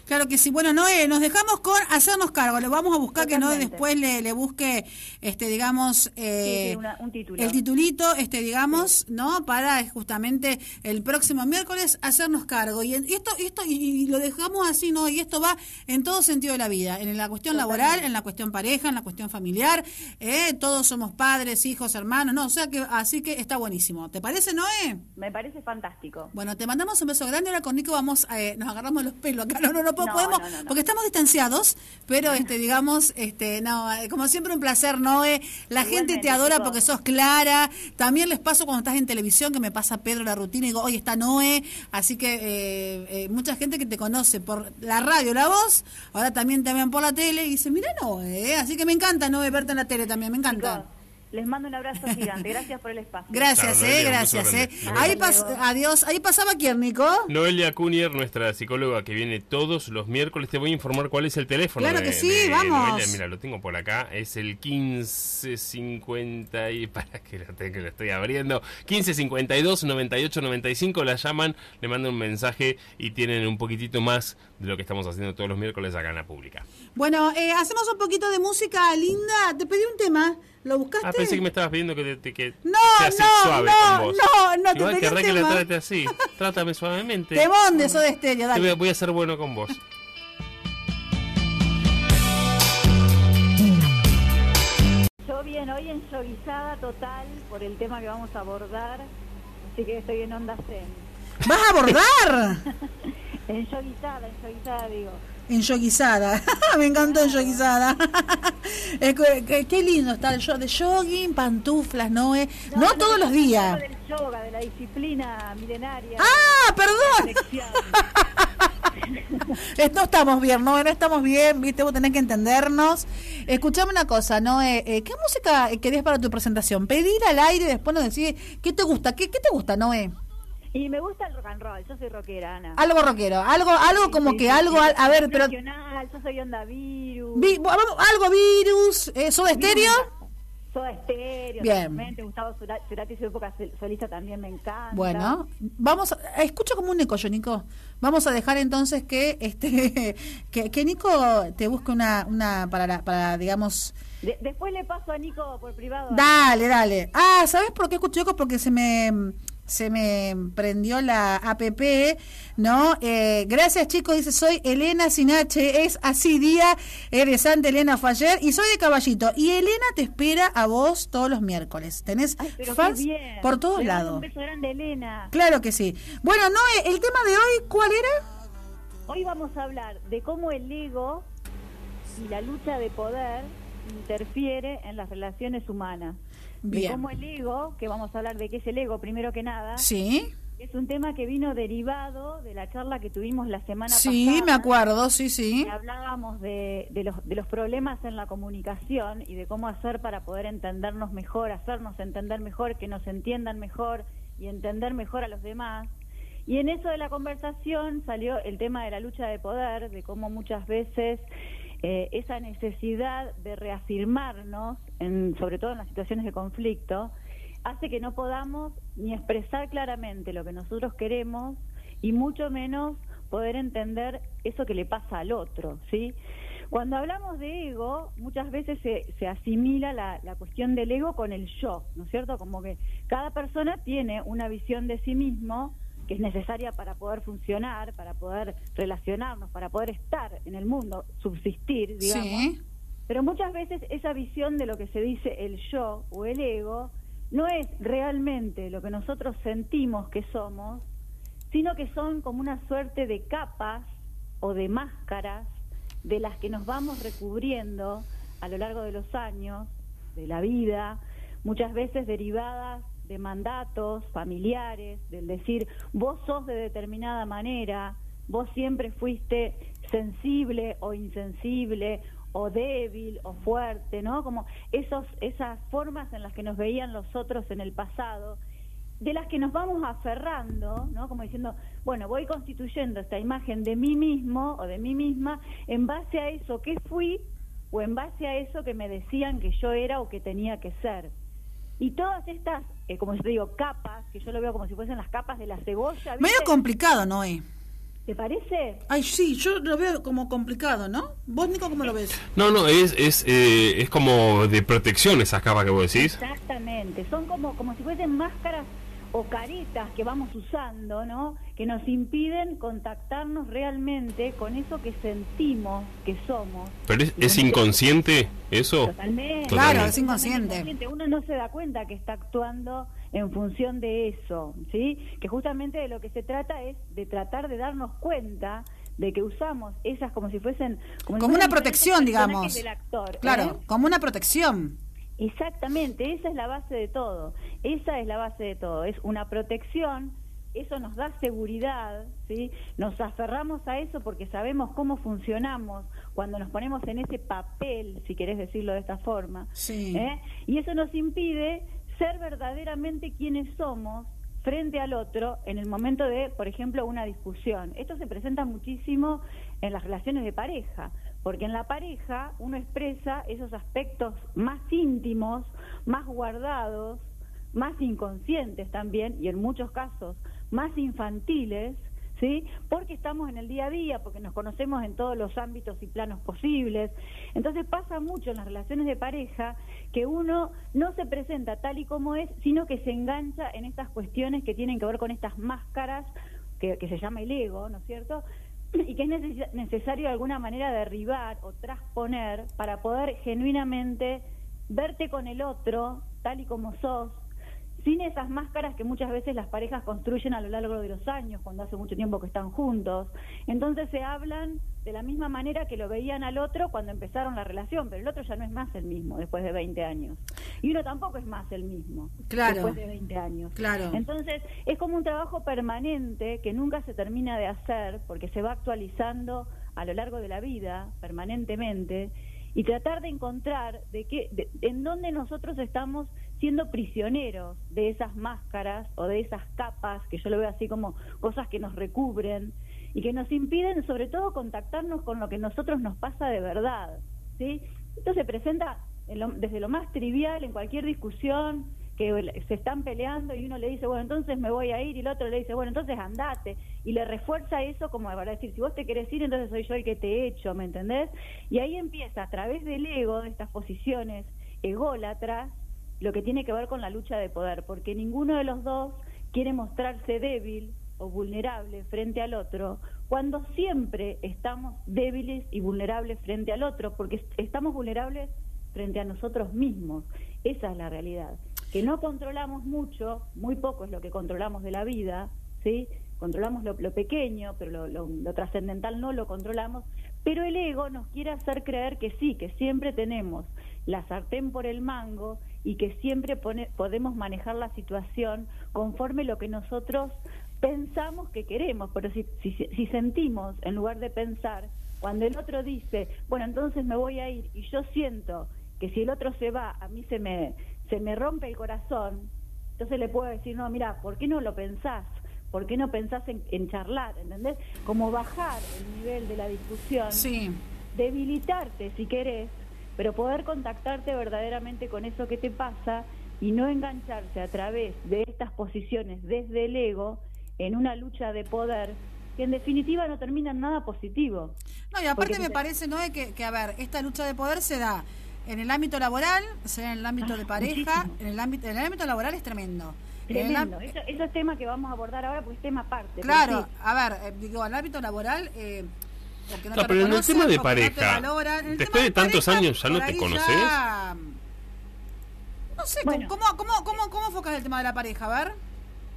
Claro que sí. Bueno, Noé, nos dejamos con hacernos cargo. Le vamos a buscar que Noé después le, le, busque, este, digamos, eh, un título. el titulito, este, digamos, ¿no? Para justamente el próximo miércoles hacernos cargo. Y esto, esto y, lo dejamos así, ¿no? Y esto va en todo sentido de la vida, en la cuestión laboral, en la cuestión pareja, en la cuestión familiar. Eh, todos somos padres, hijos, hermanos, ¿no? O sea que, así que está buenísimo. ¿Te parece, Noé? Me parece fantástico. Bueno, te mandamos un beso grande. Ahora con Nico vamos, eh, nos agarramos los pelos acá. No, no, no, podemos, porque estamos distanciados, pero este, digamos, este, no, como siempre un placer, Noé. La gente te adora porque sos clara. También les paso cuando estás en televisión que me pasa Pedro la rutina y digo, hoy está Noé. Así que eh, eh, mucha gente que te conoce por la radio, la voz, ahora también te ven por la tele y dice, mira Noé. Así que me encanta Noé verte en la tele también, me encanta. Les mando un abrazo gigante. Gracias por el espacio. Gracias, eh, gracias. Eh. Ahí adiós. Ahí pasaba quién, Nico. Noelia Cunier, nuestra psicóloga que viene todos los miércoles. Te voy a informar cuál es el teléfono. Claro que sí, vamos. Mira, lo tengo por acá. Es el 1550 y para que lo, que lo estoy abriendo. 1552 98 95. La llaman, le mandan un mensaje y tienen un poquitito más de lo que estamos haciendo todos los miércoles acá en la pública. Bueno, eh, hacemos un poquito de música linda. Te pedí un tema. ¿Lo buscaste? Ah, pensé que me estabas pidiendo que, te, que no, no, suave no, con vos. No, no, Igual te pedí que le trate así. Trátame suavemente. Te bonde eso de estéreo, dale. Voy a, ser bueno con vos. Yo bien, hoy enjoguizada total por el tema que vamos a abordar, así que estoy en onda zen. ¿Vas a abordar? enjoguizada, enjoguizada digo enjoguizada. Me encantó enjoguizada. qué, lindo está el show de jogging, pantuflas, ¿no? No, no todos los días. Del yoga, de la disciplina milenaria. Ah, perdón. no estamos bien, no, no estamos bien, viste, vos tenés que entendernos. Escuchame una cosa, ¿no? Eh, eh, ¿Qué música querías para tu presentación? Pedir al aire y después nos decís qué te gusta, qué, qué te gusta, Noé. Y me gusta el rock and roll, yo soy rockera, Ana. Algo rockero, algo algo como que algo, a, ver, pero... Yo soy onda virus. algo virus, eh, ¿Soda Estéreo? Soda Estéreo, Bien. Gustavo Cerati, su época solista también me encanta. Bueno, vamos, a, escucha como un eco yo, Nico. Vamos a dejar entonces que este que, que Nico te busque una, una para, para digamos... después le paso a Nico por privado. Dale, dale. Ah, ¿sabes por qué escucho eco? Porque se me se me prendió la app, ¿no? Eh, gracias chicos, dice, soy Elena Sinache, es así día, egresante Elena fue ayer y soy de Caballito. Y Elena te espera a vos todos los miércoles. Tenés fans por todos lados. Un beso grande, Elena. Claro que sí. Bueno, no, el tema de hoy, ¿cuál era? Hoy vamos a hablar de cómo el ego y la lucha de poder interfiere en las relaciones humanas. Bien. cómo el ego, que vamos a hablar de qué es el ego primero que nada. Sí. Es un tema que vino derivado de la charla que tuvimos la semana pasada. Sí, me acuerdo, sí, sí. hablábamos de, de, los, de los problemas en la comunicación y de cómo hacer para poder entendernos mejor, hacernos entender mejor, que nos entiendan mejor y entender mejor a los demás. Y en eso de la conversación salió el tema de la lucha de poder, de cómo muchas veces eh, esa necesidad de reafirmarnos, en, sobre todo en las situaciones de conflicto, hace que no podamos ni expresar claramente lo que nosotros queremos y mucho menos poder entender eso que le pasa al otro, ¿sí? Cuando hablamos de ego, muchas veces se, se asimila la, la, cuestión del ego con el yo, ¿no es cierto? Como que cada persona tiene una visión de sí mismo que es necesaria para poder funcionar, para poder relacionarnos, para poder estar en el mundo, subsistir, digamos. Sí. Pero muchas veces esa visión de lo que se dice el yo o el ego no es realmente lo que nosotros sentimos que somos, sino que son como una suerte de capas o de máscaras de las que nos vamos recubriendo a lo largo de los años, de la vida, muchas veces derivadas de mandatos familiares, del decir, vos sos de determinada manera, vos siempre fuiste sensible o insensible o débil o fuerte, ¿no? Como esos, esas formas en las que nos veían los otros en el pasado, de las que nos vamos aferrando, ¿no? Como diciendo, bueno, voy constituyendo esta imagen de mí mismo o de mí misma en base a eso que fui o en base a eso que me decían que yo era o que tenía que ser. Y todas estas, eh, como yo te digo, capas, que yo lo veo como si fuesen las capas de la cebolla. ¿viste? Medio complicado, Noé. ¿Te parece? Ay, sí, yo lo veo como complicado, ¿no? ¿Vos, Nico, cómo lo ves? No, no, es es, eh, es como de protección esa capa que vos decís. Exactamente, son como, como si fuesen máscaras o caretas que vamos usando, ¿no? Que nos impiden contactarnos realmente con eso que sentimos que somos. Pero es, es inconsciente eso. Totalmente. Claro, Totalmente. es inconsciente. Uno no se da cuenta que está actuando en función de eso, ¿sí? Que justamente de lo que se trata es de tratar de darnos cuenta de que usamos esas como si fuesen Como como, si fueran una protección, digamos. del actor, Claro, ¿eh? como una protección. Exactamente, esa es la base de todo. Esa es la base de todo. Es una protección, eso nos da seguridad, ¿sí? Nos aferramos a eso porque sabemos cómo funcionamos cuando nos ponemos en ese papel, si querés decirlo de esta forma. Sí. ¿eh? Y eso nos impide ser verdaderamente quienes somos frente al otro en el momento de, por ejemplo, una discusión. Esto se presenta muchísimo en las relaciones de pareja, porque en la pareja uno expresa esos aspectos más íntimos, más guardados, más inconscientes también, y en muchos casos más infantiles, ¿sí? Porque estamos en el día a día, porque nos conocemos en todos los ámbitos y planos posibles. Entonces pasa mucho en las relaciones de pareja que uno no se presenta tal y como es, sino que se engancha en estas cuestiones que tienen que ver con estas máscaras que, que se llama el ego, ¿no es cierto? Y que es neces- necesario de alguna manera derribar o trasponer para poder genuinamente verte con el otro tal y como sos, sin esas máscaras que muchas veces las parejas construyen a lo largo de los años, cuando hace mucho tiempo que están juntos. Entonces se hablan de la misma manera que lo veían al otro cuando empezaron la relación, pero el otro ya no es más el mismo después de 20 años. Y uno tampoco es más el mismo Claro. después de 20 años. Claro. Entonces es como un trabajo permanente que nunca se termina de hacer porque se va actualizando a lo largo de la vida permanentemente y tratar de encontrar de qué de- en dónde nosotros estamos siendo prisioneros de esas máscaras o de esas capas que yo lo veo así como cosas que nos recubren y que nos impiden sobre todo contactarnos con lo que nosotros nos pasa de verdad, ¿sí? Esto se presenta en lo- desde lo más trivial en cualquier discusión que se están peleando y uno le dice, bueno, entonces me voy a ir y el otro le dice, bueno, entonces andate y le refuerza eso como para decir, si vos te querés ir, entonces soy yo el que te he hecho, ¿me entendés? Y ahí empieza a través del ego, de estas posiciones ególatras, lo que tiene que ver con la lucha de poder, porque ninguno de los dos quiere mostrarse débil o vulnerable frente al otro, cuando siempre estamos débiles y vulnerables frente al otro, porque est- estamos vulnerables frente a nosotros mismos. Esa es la realidad. Que no controlamos mucho, muy poco es lo que controlamos de la vida, ¿sí? Controlamos lo, pequeño, pero lo- lo trascendental no lo controlamos, pero el ego nos quiere hacer creer que sí, que siempre tenemos la sartén por el mango y que siempre pone- podemos manejar la situación conforme lo que nosotros pensamos que queremos, pero si, si, si sentimos, en lugar de pensar, cuando el otro dice, bueno, entonces me voy a ir, y yo siento que si el otro se va, a mí se me, se me rompe el corazón, entonces le puedo decir, no, mira, ¿por qué no lo pensás? ¿Por qué no pensás en, en charlar? ¿Entendés? Como bajar el nivel de la discusión Sí. debilitarte si querés, pero poder contactarte verdaderamente con eso que te pasa y no engancharse a través de estas posiciones desde el ego en una lucha de poder que en definitiva no termina en nada positivo. No, y aparte me parece, ¿no? Que, que, a ver, esta lucha de poder se da en el ámbito laboral, se da en el ámbito de ah, pareja, en el ámbito, en el ámbito laboral es tremendo. Tremendo. Eso, es tema que vamos a abordar ahora porque es tema aparte. Claro, a ver, eh, digo, el ámbito laboral... Eh, no, pero en el tema de pareja, después de tantos años ya no te conoces. No sé, ¿cómo, cómo, cómo, cómo enfocas el tema de la pareja? A ver.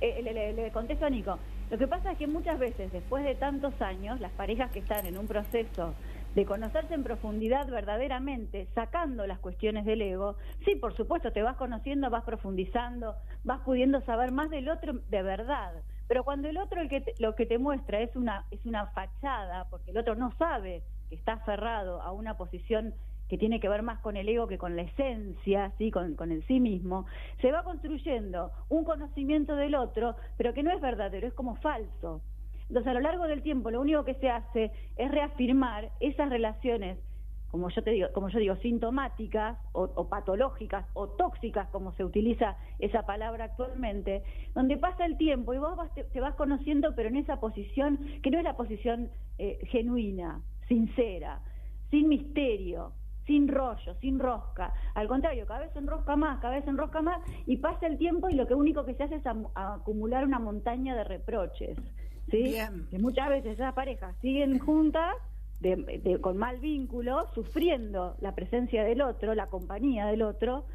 Eh, le, le, contesto a Nico. Lo que pasa es que muchas veces, después de tantos años, las parejas que están en un proceso de conocerse en profundidad verdaderamente, sacando las cuestiones del ego, sí, por supuesto, te vas conociendo, vas profundizando, vas pudiendo saber más del otro de verdad. Pero cuando el otro el que lo que te muestra es una, es una fachada, porque el otro no sabe que está aferrado a una posición que tiene que ver más con el ego que con la esencia, ¿sí? con, con el sí mismo, se va construyendo un conocimiento del otro, pero que no es verdadero, es como falso. Entonces, a lo largo del tiempo, lo único que se hace es reafirmar esas relaciones, como yo te digo, como yo digo, sintomáticas o, patológicas o tóxicas, como se utiliza esa palabra actualmente, donde pasa el tiempo y vos te, vas conociendo, pero en esa posición que no es la posición eh, genuina, sincera, sin misterio, sin rollo, sin rosca. Al contrario, cada vez enrosca más, cada vez enrosca más y pasa el tiempo y lo que único que se hace es acumular una montaña de reproches. ¿sí? Que muchas veces esas parejas siguen juntas con mal vínculo, sufriendo la presencia del otro, la compañía del otro,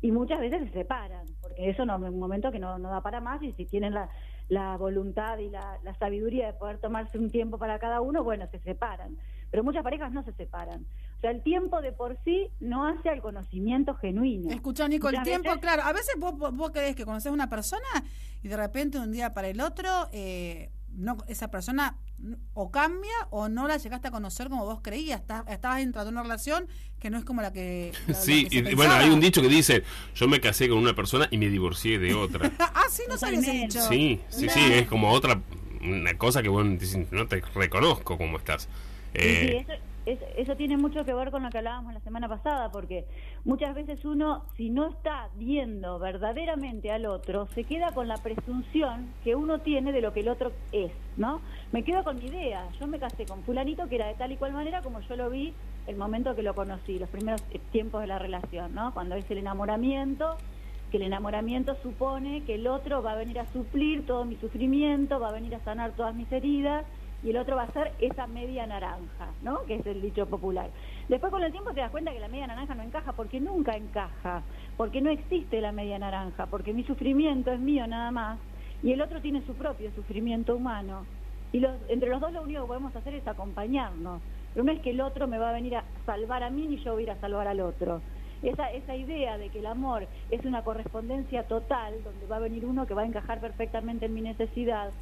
y muchas veces se separan, porque eso no es un momento que no, no da para más y si tienen la, la voluntad y la, la, sabiduría de poder tomarse un tiempo para cada uno, bueno, se separan. Pero muchas parejas no se separan. O sea, el tiempo de por sí no hace al conocimiento genuino. Escucha, Nico, el tiempo, claro, a veces vos, vos crees que conoces a una persona y de repente un día para el otro, eh, no esa persona o cambia o no la llegaste a conocer como vos creías. estabas dentro de una relación que no es como la que. sí, y, bueno, hay un dicho que dice: Yo me casé con una persona y me divorcié de otra. ah, sí, no sabía ese dicho. Sí, sí, sí, es como otra una cosa que vos no te reconozco como estás. Eh, eso tiene mucho que ver con lo que hablábamos la semana pasada, porque muchas veces uno, si no está viendo verdaderamente al otro, se queda con la presunción que uno tiene de lo que el otro es, ¿no? Me quedo con mi idea. Yo me casé con fulanito que era de tal y cual manera como yo lo vi el momento que lo conocí, los primeros tiempos de la relación, ¿no? Cuando es el enamoramiento, que el enamoramiento supone que el otro va a venir a suplir todo mi sufrimiento, va a venir a sanar todas mis heridas y el otro va a ser esa media naranja, ¿no? Que es el dicho popular. Después con el tiempo te das cuenta que la media naranja no encaja porque nunca encaja, porque no existe la media naranja, porque mi sufrimiento es mío nada más y el otro tiene su propio sufrimiento humano. Y los, entre los dos lo único que podemos hacer es acompañarnos. Pero no es que el otro me va a venir a salvar a mí ni yo voy a ir a salvar al otro. Esa, esa idea de que el amor es una correspondencia total, donde va a venir uno que va a encajar perfectamente en mi necesidad,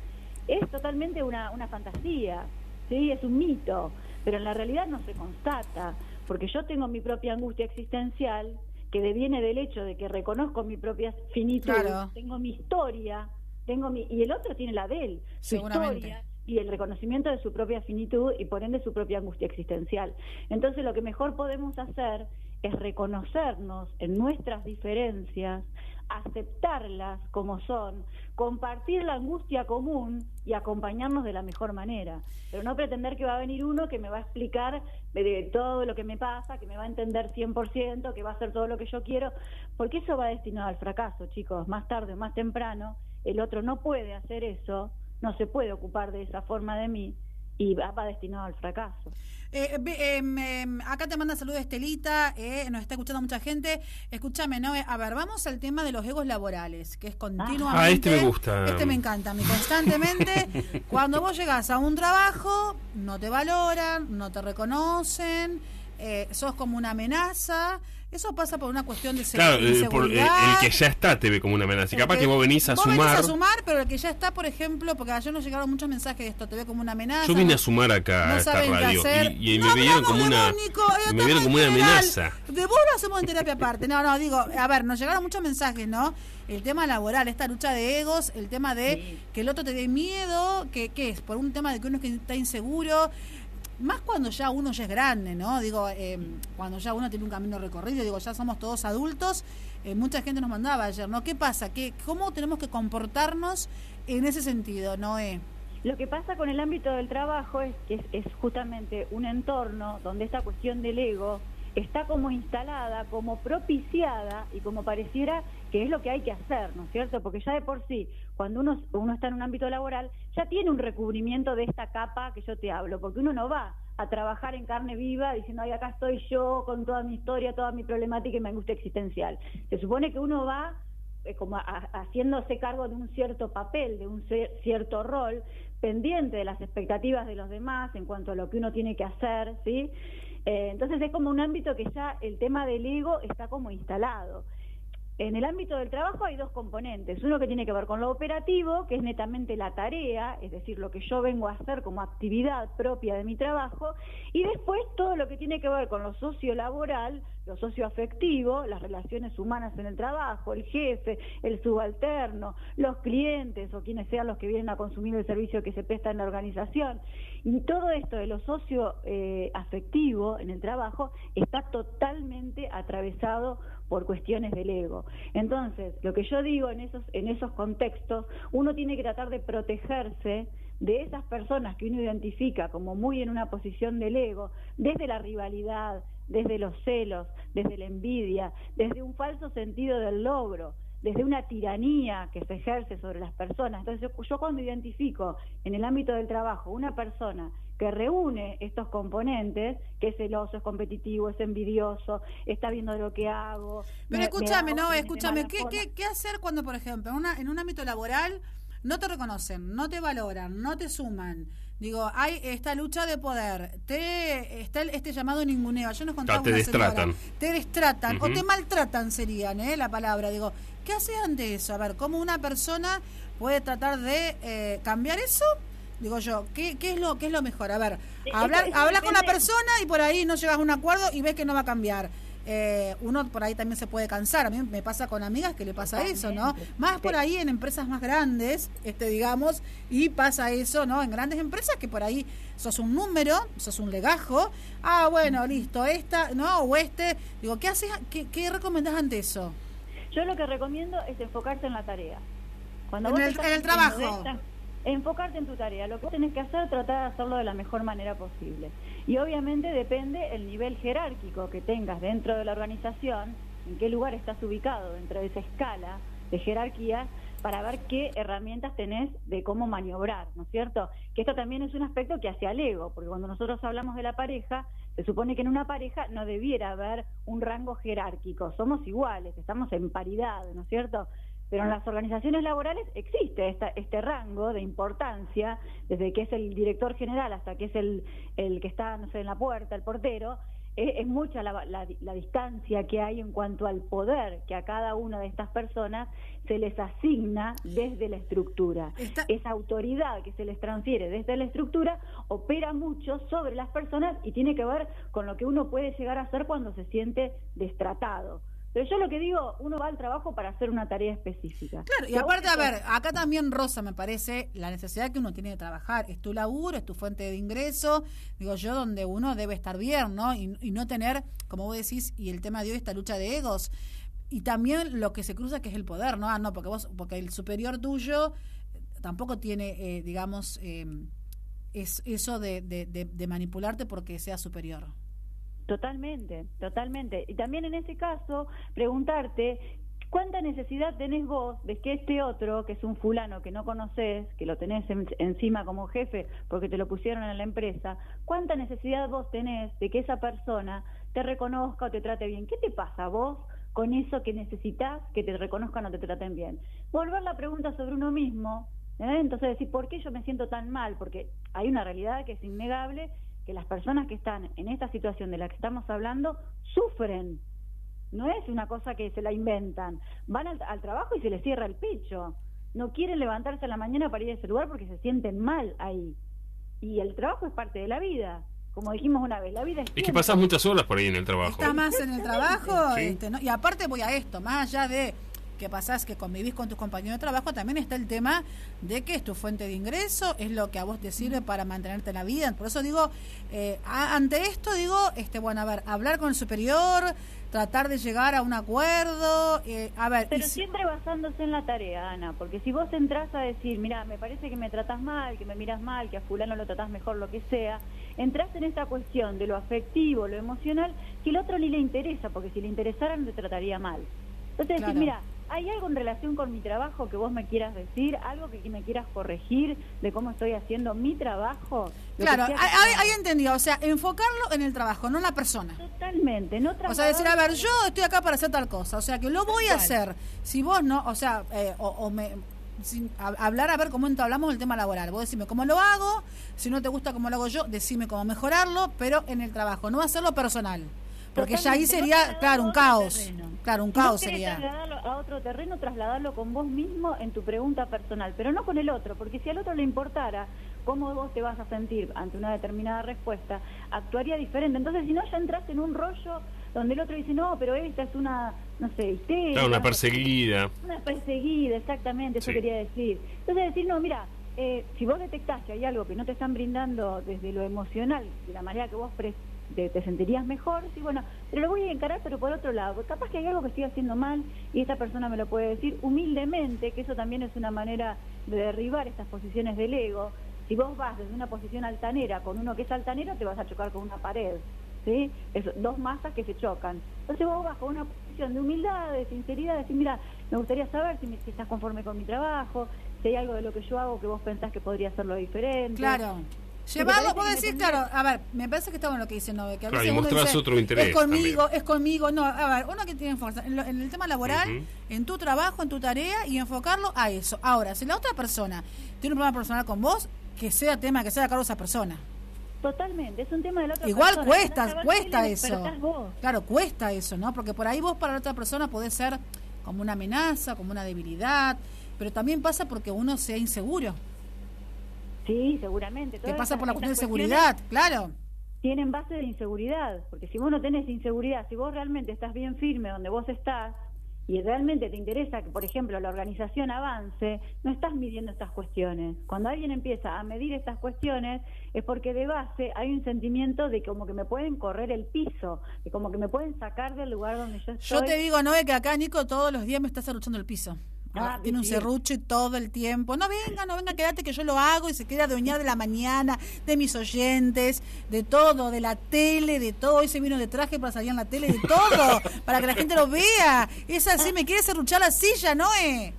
es totalmente una, una fantasía, ¿sí? es un mito, pero en la realidad no se constata, porque yo tengo mi propia angustia existencial que deviene del hecho de que reconozco mi propia finitud, tengo mi historia, tengo mi y el otro tiene la de él, su historia y el reconocimiento de su propia finitud y por ende su propia angustia existencial. Entonces lo que mejor podemos hacer es reconocernos en nuestras diferencias, aceptarlas como son, compartir la angustia común y acompañarnos de la mejor manera. Pero no pretender que va a venir uno que me va a explicar de todo lo que me pasa, que me va a entender 100%, que va a hacer todo lo que yo quiero, porque eso va destinado al fracaso, chicos. Más tarde o más temprano, el otro no puede hacer eso, no se puede ocupar de esa forma de mí y va, destinado al fracaso. Eh, em, em, acá te manda saludos Estelita, eh, nos está escuchando mucha gente. Escúchame, ¿no? A ver, vamos al tema de los egos laborales, que es continuamente. Ah, este me gusta. Este me encanta, a constantemente. cuando vos llegas a un trabajo, no te valoran, no te reconocen, eh, sos como una amenaza. Eso pasa por una cuestión de claro, eh, seguridad. Claro, el, que ya está te ve como una amenaza. Y capaz que, vos venís a vos sumar. Venís a sumar, pero el que ya está, por ejemplo, porque ayer nos llegaron muchos mensajes de esto, te ve como una amenaza. Yo vine a sumar acá a esta radio y, me vieron como una, me vieron como una amenaza. De vos lo hacemos en terapia aparte. No, no, digo, a ver, nos llegaron muchos mensajes, ¿no? El tema laboral, esta lucha de egos, el tema de que el otro te dé miedo, que ¿qué es? Por un tema de que uno está inseguro más cuando ya uno ya es grande, ¿no? Digo, em, cuando ya uno tiene un camino recorrido, digo, ya somos todos adultos, eh, mucha gente nos mandaba ayer, ¿no? ¿Qué pasa? ¿Qué, ¿Cómo tenemos que comportarnos en ese sentido, Noé? Lo que pasa con el ámbito del trabajo es que es, justamente un entorno donde esta cuestión del ego está como instalada, como propiciada y como pareciera que es lo que hay que hacer, ¿no es cierto? Porque ya de por sí, cuando uno, uno está en un ámbito laboral, ya tiene un recubrimiento de esta capa que yo te hablo, porque uno no va a trabajar en carne viva diciendo, ay, acá estoy yo con toda mi historia, toda mi problemática y mi angustia existencial. Se supone que uno va eh, como haciéndose cargo de un cierto papel, de un cierto rol, pendiente de las expectativas de los demás en cuanto a lo que uno tiene que hacer, ¿sí? Eh, entonces es como un ámbito que ya el tema del ego está como instalado. En el ámbito del trabajo hay dos componentes. Uno que tiene que ver con lo operativo, que es netamente la tarea, es decir, lo que yo vengo a hacer como actividad propia de mi trabajo, y después todo lo que tiene que ver con lo sociolaboral, lo socioafectivo, las relaciones humanas en el trabajo, el jefe, el subalterno, los clientes o quienes sean los que vienen a consumir el servicio que se presta en la organización. Y todo esto de lo socioafectivo en el trabajo está totalmente atravesado por cuestiones del ego. Entonces, lo que yo digo en esos, en esos contextos, uno tiene que tratar de protegerse de esas personas que uno identifica como muy en una posición del ego, desde la rivalidad, desde los celos, desde la envidia, desde un falso sentido del logro, desde una tiranía que se ejerce sobre las personas. Entonces yo, cuando identifico en el ámbito del trabajo una persona que reúne estos componentes, que es celoso, es competitivo, es envidioso, está viendo lo que hago. Pero escúchame, no, escúchame, ¿qué, ¿qué, ¿qué, hacer cuando, por ejemplo, en, una, en un ámbito laboral no te reconocen, no te valoran, no te suman? Digo, hay esta lucha de poder, te está este llamado ninguneo. Yo nos contaba te destratan. te destratan o te maltratan serían, ¿eh? La palabra. Digo, ¿qué hace ante eso? A ver, ¿cómo una persona puede tratar de eh, cambiar eso? Digo yo, ¿qué, ¿qué, es lo qué es lo mejor? A ver, hablar, hablar con la persona y por ahí no llegas a un acuerdo y ves que no va a cambiar eh, uno por ahí también se puede cansar. A mí me pasa con amigas que le pasa eso, ¿no? Más por ahí en empresas más grandes, este digamos, y pasa eso, ¿no? En grandes empresas que por ahí sos un número, sos un legajo. Ah, bueno, listo, esta, ¿no? O este. Digo, ¿qué haces? ¿Qué, qué recomendás ante eso? Yo lo que recomiendo es enfocarse en la tarea. Cuando en, el, en el trabajo enfocarte en tu tarea. Lo que tienes que hacer tratar de hacerlo de la mejor manera posible. Y obviamente depende el nivel jerárquico que tengas dentro de la organización, en qué lugar estás ubicado dentro de esa escala de jerarquía, para ver qué herramientas tenés de cómo maniobrar, ¿no es cierto? Que esto también es un aspecto que hace al ego, porque cuando nosotros hablamos de la pareja, se supone que en una pareja no debiera haber un rango jerárquico, somos iguales, estamos en paridad, ¿no es cierto? Pero en las organizaciones laborales existe este rango de importancia, desde que es el director general hasta que es el, el que está, no sé, en la puerta, el portero, es, mucha la, la, distancia que hay en cuanto al poder que a cada una de estas personas se les asigna desde la estructura. Esa autoridad que se les transfiere desde la estructura opera mucho sobre las personas y tiene que ver con lo que uno puede llegar a hacer cuando se siente destratado. Pero yo lo que digo, uno va al trabajo para hacer una tarea específica. Claro, y aparte, a ver, acá también, Rosa, me parece la necesidad que uno tiene de trabajar. Es tu laburo, es tu fuente de ingreso, digo yo, donde uno debe estar bien, ¿no? Y, no tener, como vos decís, y el tema de hoy, esta lucha de egos. Y también lo que se cruza, que es el poder, ¿no? Ah, no, porque vos, porque el superior tuyo tampoco tiene, eh, digamos, eh, es eso de, de, de manipularte porque sea superior. Totalmente, totalmente. Y también en ese caso, preguntarte ¿Cuánta necesidad tenés vos de que este otro, que es un fulano que no conoces, que lo tenés encima como jefe porque te lo pusieron en la empresa, cuánta necesidad vos tenés de que esa persona te reconozca o te trate bien? ¿Qué te pasa vos con eso que necesitas que te reconozcan o te traten bien? Volver la pregunta sobre uno mismo, ¿eh? entonces decir, ¿por qué yo me siento tan mal? Porque hay una realidad que es innegable que las personas que están en esta situación de la que estamos hablando sufren. No es una cosa que se la inventan. Van al, trabajo y se les cierra el pecho. No quieren levantarse a la mañana para ir a ese lugar porque se sienten mal ahí. Y el trabajo es parte de la vida. Como dijimos una vez, la vida es... Es que pasas muchas horas por ahí en el trabajo. Está más en el trabajo. Este, y aparte voy a esto, más allá de que pasás que convivís con tus compañeros de trabajo, también está el tema de que es tu fuente de ingreso, es lo que a vos te sirve para mantenerte en la vida. Por eso digo, eh, ante esto digo, este bueno, a ver, hablar con el superior, tratar de llegar a un acuerdo, eh, a ver... Pero siempre basándose en la tarea, Ana, porque si vos entras a decir, mira, me parece que me tratas mal, que me miras mal, que a fulano lo tratás mejor, lo que sea, entras en esta cuestión de lo afectivo, lo emocional, que el otro ni le interesa, porque si le interesara no te trataría mal. Entonces decir, mira, ¿Hay algo en relación con mi trabajo que vos me quieras decir? ¿Algo que me quieras corregir de cómo estoy haciendo mi trabajo? claro, ahí entendido. O sea, enfocarlo en el trabajo, no en la persona. Totalmente. No o sea, decir, a ver, yo estoy acá para hacer tal cosa. O sea, que lo voy a hacer. Si vos no, o sea, eh, o, me sin, hablar a ver cómo hablamos del tema laboral. Vos decime cómo lo hago, si no te gusta cómo lo hago yo, decime cómo mejorarlo, pero en el trabajo, no hacerlo personal. Porque ya ahí sería, claro, un caos. Claro, un caos sería. trasladarlo a otro terreno, trasladarlo con vos mismo en tu pregunta personal, pero no con el otro, porque si al otro le importara cómo vos te vas a sentir ante una determinada respuesta, actuaría diferente. Entonces, si no, ya entras en un rollo donde el otro dice, no, pero esta es una, no sé, histeria. una perseguida. Una perseguida, exactamente, eso quería decir. Entonces, decir, no, mira, eh, si vos detectás que hay algo que no te están brindando desde lo emocional, de la manera que vos te, sentirías mejor, sí, bueno, pero lo voy a encarar, pero por otro lado, capaz que hay algo que estoy haciendo mal y esta persona me lo puede decir humildemente, que eso también es una manera de derribar estas posiciones del ego. Si vos vas desde una posición altanera con uno que es altanero, te vas a chocar con una pared. ¿Sí? Es dos masas que se chocan. Entonces vos vas con una posición de humildad, de sinceridad, de decir, mira, me gustaría saber si, si estás conforme con mi trabajo, si hay algo de lo que yo hago que vos pensás que podría hacerlo diferente. Claro. Llevarlo, puedo decir, claro, a ver, me parece que está bueno lo que dice Nove, que a claro, y mostrás otro interés. Es conmigo, es conmigo, no, a ver, uno que tiene fuerza, en, el tema laboral, en tu trabajo, en tu tarea y enfocarlo a eso. Ahora, si la otra persona tiene un problema personal con vos, que sea tema, que sea a cargo de esa persona. Totalmente, es un tema de la otra Igual cuesta, cuesta eso. Claro, cuesta eso, ¿no? Porque por ahí vos para la otra persona podés ser como una amenaza, como una debilidad, pero también pasa porque uno sea inseguro. Sí, seguramente. ¿Qué pasa por la cuestión de seguridad, claro. Tienen base de inseguridad, porque si vos no tenés inseguridad, si vos realmente estás bien firme donde vos estás y realmente te interesa que, por ejemplo, la organización avance, no estás midiendo estas cuestiones. Cuando alguien empieza a medir estas cuestiones es porque de base hay un sentimiento de como que me pueden correr el piso, de como que me pueden sacar del lugar donde yo estoy. Yo te digo, no, que acá, Nico, todos los días me estás arruchando el piso. Ah, tiene un serruche todo el tiempo. No venga, no venga, quédate que yo lo hago y se queda dueña de la mañana, de mis oyentes, de todo, de la tele, de todo. Hoy se vino de traje para salir en la tele, de todo, para que la gente lo vea. Es así, me quiere serruchar la silla, ¿no? Eh?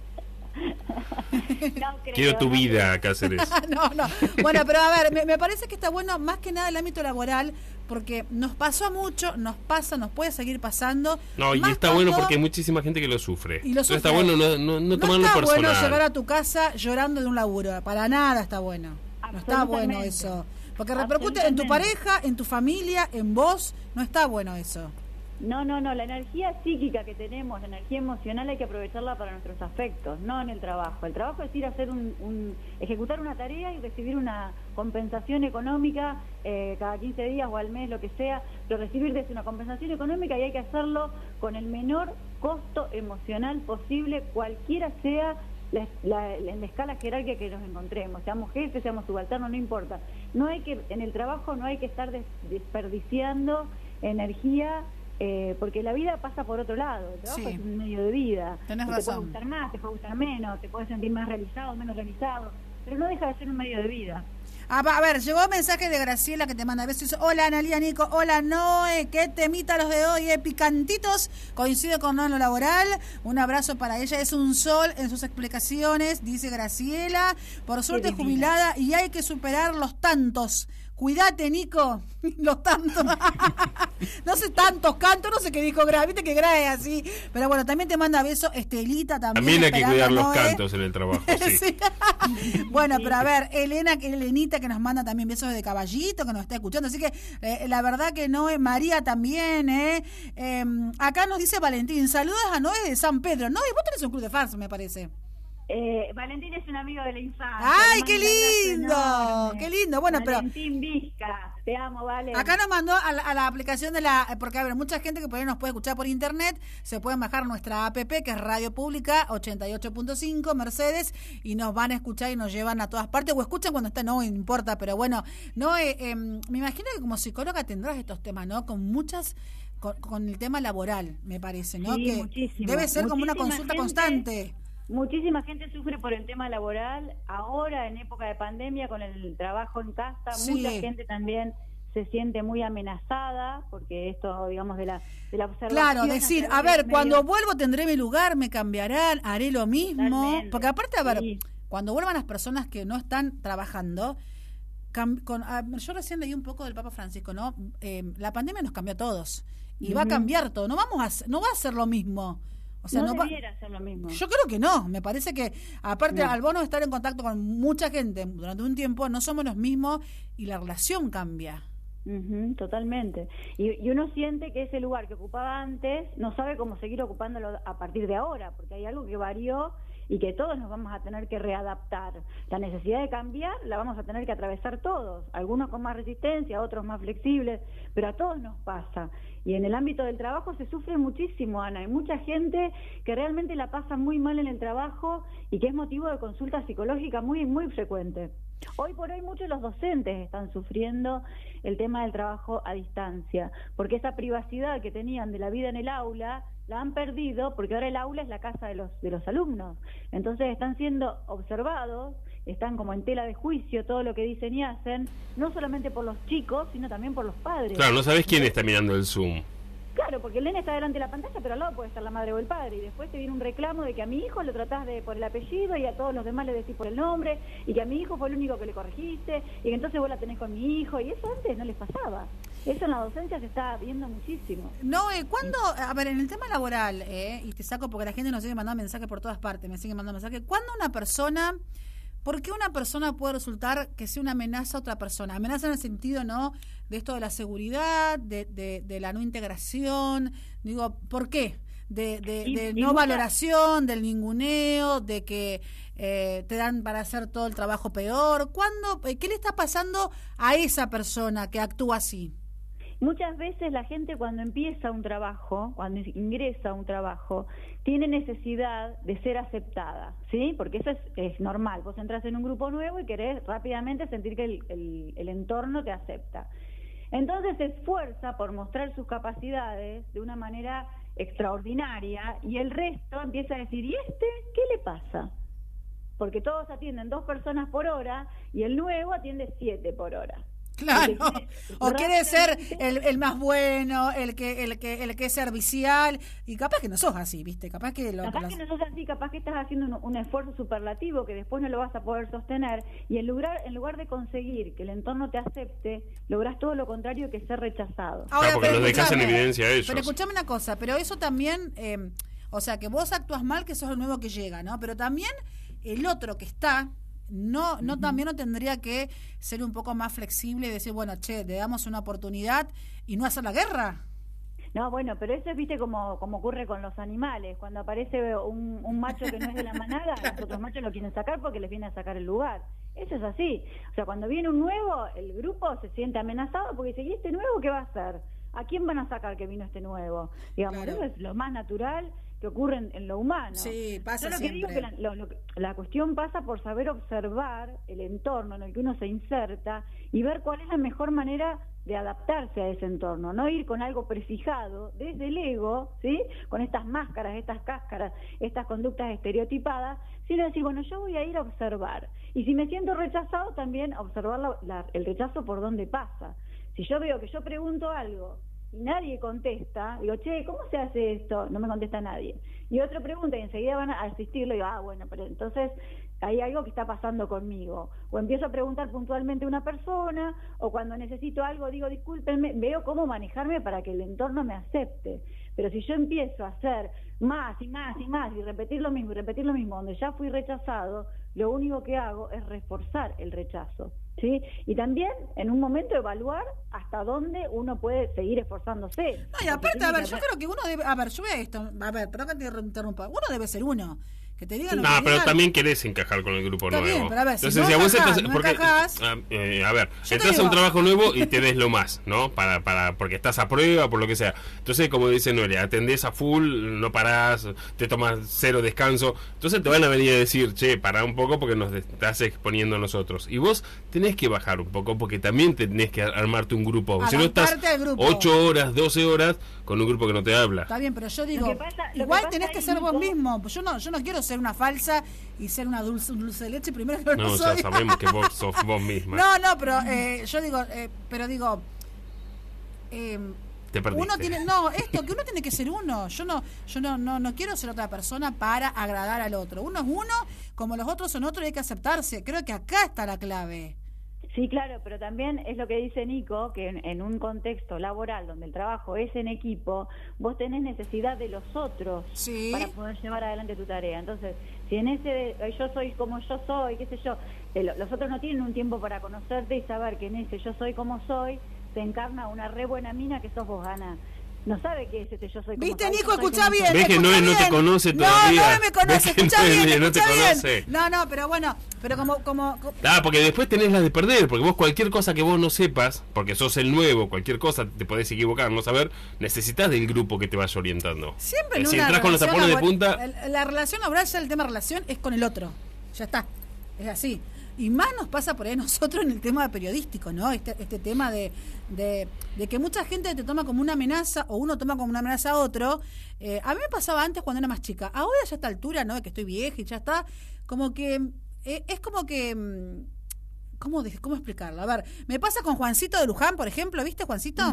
Quiero tu vida, Cáceres. no, no. Bueno, pero a ver, me, parece que está bueno más que nada el ámbito laboral, porque nos pasó a mucho, nos pasa, nos puede seguir pasando. No, y está bueno porque hay muchísima gente que lo sufre. Y lo sufre. está bueno no, no, no tomarlo personal. No está bueno llegar a tu casa llorando de un laburo, para nada está bueno. No está bueno eso. Porque repercute en tu pareja, en tu familia, en vos, no está bueno eso. No, no, no, la energía psíquica que tenemos, la energía emocional hay que aprovecharla para nuestros afectos, no en el trabajo. El trabajo es ir a hacer un, ejecutar una tarea y recibir una compensación económica eh, cada 15 días o al mes, lo que sea, pero recibir desde una compensación económica y hay que hacerlo con el menor costo emocional posible, cualquiera sea la, la, escala jerárquica que nos encontremos, seamos jefes, seamos subalternos, no importa. No hay que, en el trabajo no hay que estar desperdiciando energía eh, porque la vida pasa por otro lado, el trabajo es un medio de vida. Tenés te puede gustar más, te puede gustar menos, te puedes sentir más realizado, menos realizado, pero no deja de ser un medio de vida. Ah, a ver, llegó un mensaje de Graciela que te manda besos. Hola Analia Nico, hola Noé, qué temita los de hoy, eh, picantitos. Coincide con Noé en lo laboral. Un abrazo para ella, es un sol en sus explicaciones, dice Graciela. Por suerte jubilada y hay que superar los tantos Cuídate, Nico. Los tantos. no sé tantos cantos, no sé qué dijo Gra. Viste que Gra es así. Pero bueno, también te manda beso Estelita también. También hay que cuidar los cantos en el trabajo. Sí. bueno, pero a ver, Elena, Elenita que nos manda también besos de caballito, que nos está escuchando. Así que eh, la verdad que no, María también, ¿eh? Em, acá nos dice Valentín, saludos a Noé de San Pedro. No, y vos tenés un club de fans, me parece. Eh, Valentín es un amigo de la infancia. ¡Ay, qué lindo! ¡Qué lindo! Bueno, pero Valentín Vizca, te amo, Vale. acá nos mandó a la, a la aplicación de la... Porque, a ver, mucha gente que por ahí nos puede escuchar por internet, se pueden bajar nuestra app, que es Radio Pública 88.5, Mercedes, y nos van a escuchar y nos llevan a todas partes, o escuchan cuando está, no importa, pero bueno, no eh, eh, me imagino que como psicóloga tendrás estos temas, ¿no? Con muchas... Con, con el tema laboral, me parece, ¿no? Sí, que muchísimo. debe ser como una consulta gente- constante. Muchísima gente sufre por el tema laboral. Ahora, en época de pandemia, con el trabajo en casa, Sí. mucha gente también se siente muy amenazada porque esto, digamos, de la, de la observación. Claro, decir, a ver, cuando vuelvo tendré mi lugar, me cambiarán, haré lo mismo. Totalmente, Porque aparte, a ver, sí. cuando vuelvan las personas que no están trabajando, con, yo recién leí un poco del Papa Francisco, ¿no? Eh, la pandemia nos cambió a todos y va a cambiar todo. No vamos a, no va a ser lo mismo. O sea, no, no, debiera ser lo mismo. yo creo que no. Me parece que, aparte, No. al bono estar en contacto con mucha gente durante un tiempo, no somos los mismos y la relación cambia. Ujú, totalmente. Y, y uno siente que ese lugar que ocupaba antes no sabe cómo seguir ocupándolo a partir de ahora, porque hay algo que varió y que todos nos vamos a tener que readaptar. La necesidad de cambiar la vamos a tener que atravesar todos, algunos con más resistencia, otros más flexibles, pero a todos nos pasa. Y en el ámbito del trabajo se sufre muchísimo, Ana. Hay mucha gente que realmente la pasa muy mal en el trabajo y que es motivo de consulta psicológica muy, muy frecuente. Hoy por hoy muchos los docentes están sufriendo el tema del trabajo a distancia, porque esa privacidad que tenían de la vida en el aula la han perdido porque ahora el aula es la casa de los de los alumnos. Entonces están siendo observados, están como en tela de juicio todo lo que dicen y hacen, no solamente por los chicos, sino también por los padres. Claro, no sabes quién está mirando el Zoom. Claro, porque el nene está delante de la pantalla, pero al lado puede estar la madre o el padre. Y después te viene un reclamo de que a mi hijo lo tratás de por el apellido y a todos los demás le decís por el nombre, y que a mi hijo fue el único que le corregiste, y que entonces vos la tenés con mi hijo. Y eso antes no les pasaba. Eso en la docencia se está viendo muchísimo. No, eh, ¿cuándo? A ver, en el tema laboral, eh, y te saco porque la gente nos sigue mandando mensajes por todas partes, me sigue mandando mensajes. ¿Cuándo una persona, por qué una persona puede resultar que sea una amenaza a otra persona? Amenaza en el sentido, ¿no? De esto de la seguridad, de, de, de la no integración. Digo, ¿por qué? De, de, Y- de y no mucha- valoración, del ninguneo, de que eh, te dan para hacer todo el trabajo peor. ¿Cuándo? eh, ¿Qué le está pasando a esa persona que actúa así? Muchas veces la gente cuando empieza un trabajo, cuando ingresa a un trabajo, tiene necesidad de ser aceptada, ¿sí? Porque eso es, normal. Vos entras en un grupo nuevo y querés rápidamente sentir que el, el- el entorno te acepta. Entonces se esfuerza por mostrar sus capacidades de una manera extraordinaria y el resto empieza a decir, ¿y este qué le pasa? Porque todos atienden dos personas por hora y el nuevo atiende siete por hora. Claro. O quiere ser el, el más bueno, el que, el que, el que es servicial, y capaz que no sos así, viste, capaz que lo Capaz lo- que no sos así, capaz que estás haciendo un, un esfuerzo superlativo que después no lo vas a poder sostener y en lugar, en lugar de conseguir que el entorno te acepte, lográs todo lo contrario que ser rechazado. Ahora, Ah, porque pero en escuchame, evidencia a ellos. Pero escuchame una cosa, pero eso también, eh, o sea, que vos actúas mal, que sos el nuevo que llega, ¿no? Pero también el otro que está, no, no también no tendría que ser un poco más flexible y decir, bueno, che, le damos una oportunidad y no hacer la guerra. No, bueno, pero eso es, viste, como, como ocurre con los animales. Cuando aparece un, un macho que no es de la manada, los otros machos lo quieren sacar porque les viene a sacar el lugar. Eso es así. O sea, cuando viene un nuevo, el grupo se siente amenazado porque dice, ¿y este nuevo qué va a hacer? ¿A quién van a sacar que vino este nuevo? Digamos, Claro. eso es lo más natural que ocurre en, en lo humano. Sí, pasa Yo lo que digo siempre. que la, lo- lo la cuestión pasa por saber observar el entorno en el que uno se inserta y ver cuál es la mejor manera de adaptarse a ese entorno, no ir con algo prefijado desde el ego, ¿sí? Con estas máscaras, estas cáscaras, estas conductas estereotipadas, sino decir, bueno, yo voy a ir a observar. Y si me siento rechazado, también observar la- la- el rechazo por dónde pasa. Si yo veo que yo pregunto algo y nadie contesta, digo, che, ¿cómo se hace esto? No me contesta nadie. Y otro pregunta y enseguida van a asistirlo y digo, ah, bueno, pero entonces hay algo que está pasando conmigo. O empiezo a preguntar puntualmente a una persona, o cuando necesito algo digo, discúlpenme, veo cómo manejarme para que el entorno me acepte. Pero si yo empiezo a hacer más y más y más y repetir lo mismo y repetir lo mismo, donde ya fui rechazado, lo único que hago es reforzar el rechazo. ¿Sí? Y también en un momento evaluar hasta dónde uno puede seguir esforzándose. No, y aparte, a ver, yo creo que uno debe, a ver, yo veo esto, a ver, perdón que te interrumpa, uno debe ser uno, Que te digan. lo No, que pero digan. también querés encajar con el grupo Está nuevo. bien, pero a ver, si Entonces, no si a vos encajás, estás. no porque, encajás- eh, a ver, entras a un trabajo nuevo y te des lo más, ¿no? Para, para, porque estás a prueba, por lo que sea. Entonces, como dice Noelia, atendés a full, no parás, te tomas cero descanso. Entonces te van a venir a decir, che, pará un poco porque nos estás exponiendo a nosotros. Y vos tenés que bajar un poco porque también tenés que armarte un grupo. Si no estás Adaptarte al grupo. 8 horas, 12 horas con un grupo que no te habla. Está bien, pero yo digo, pasa- igual que tenés que ser vos mismo. Pues yo no, yo no quiero ser una falsa y ser una dulce, un dulce de leche. Primero que no, No, ya sabemos que vos sos vos misma. No, no, pero eh, yo digo, eh, pero digo, eh, Te uno tiene, no, esto que uno tiene que ser uno. Yo no, yo no, no, no quiero ser otra persona para agradar al otro. Uno es uno, como los otros son otros y hay que aceptarse. Creo que acá está la clave. Sí, claro, pero también es lo que dice Nico, que en, en un contexto laboral donde el trabajo es en equipo, vos tenés necesidad de los otros Sí. para poder llevar adelante tu tarea. Entonces, si en ese de, yo soy como yo soy, qué sé yo, eh, lo- los otros no tienen un tiempo para conocerte y saber que en ese yo soy como soy, se encarna una re buena mina que sos vos, Gana. No sabe qué es ese yo soy como ¿Viste, Nico? como bien. soy. Ves que escuchá Noé no te bien. conoce No, todavía. No, no me conoce. Escuchá Noé bien, no te bien. conoce. No, no, pero bueno, pero como, como, co- Ah, porque después tenés las de perder, porque vos cualquier cosa que vos no sepas, porque sos el nuevo, cualquier cosa te podés equivocar, no saber, necesitas del grupo que te vaya orientando. Siempre Eh, en si una entras con los tapones de punta, La relación laboral, ya el tema relación es con el otro. Ya está. Es así. Y más nos pasa por ahí a nosotros en el tema periodístico, ¿no? Este, este tema de, de, que mucha gente te toma como una amenaza o uno toma como una amenaza a otro. Eh, a mí me pasaba antes cuando era más chica. Ahora ya a esta altura, ¿no? De que estoy vieja y ya está. Como que. eh, es como que. ¿Cómo, de- ¿Cómo explicarlo? A ver, me pasa con Juancito de Luján, por ejemplo, ¿viste, Juancito?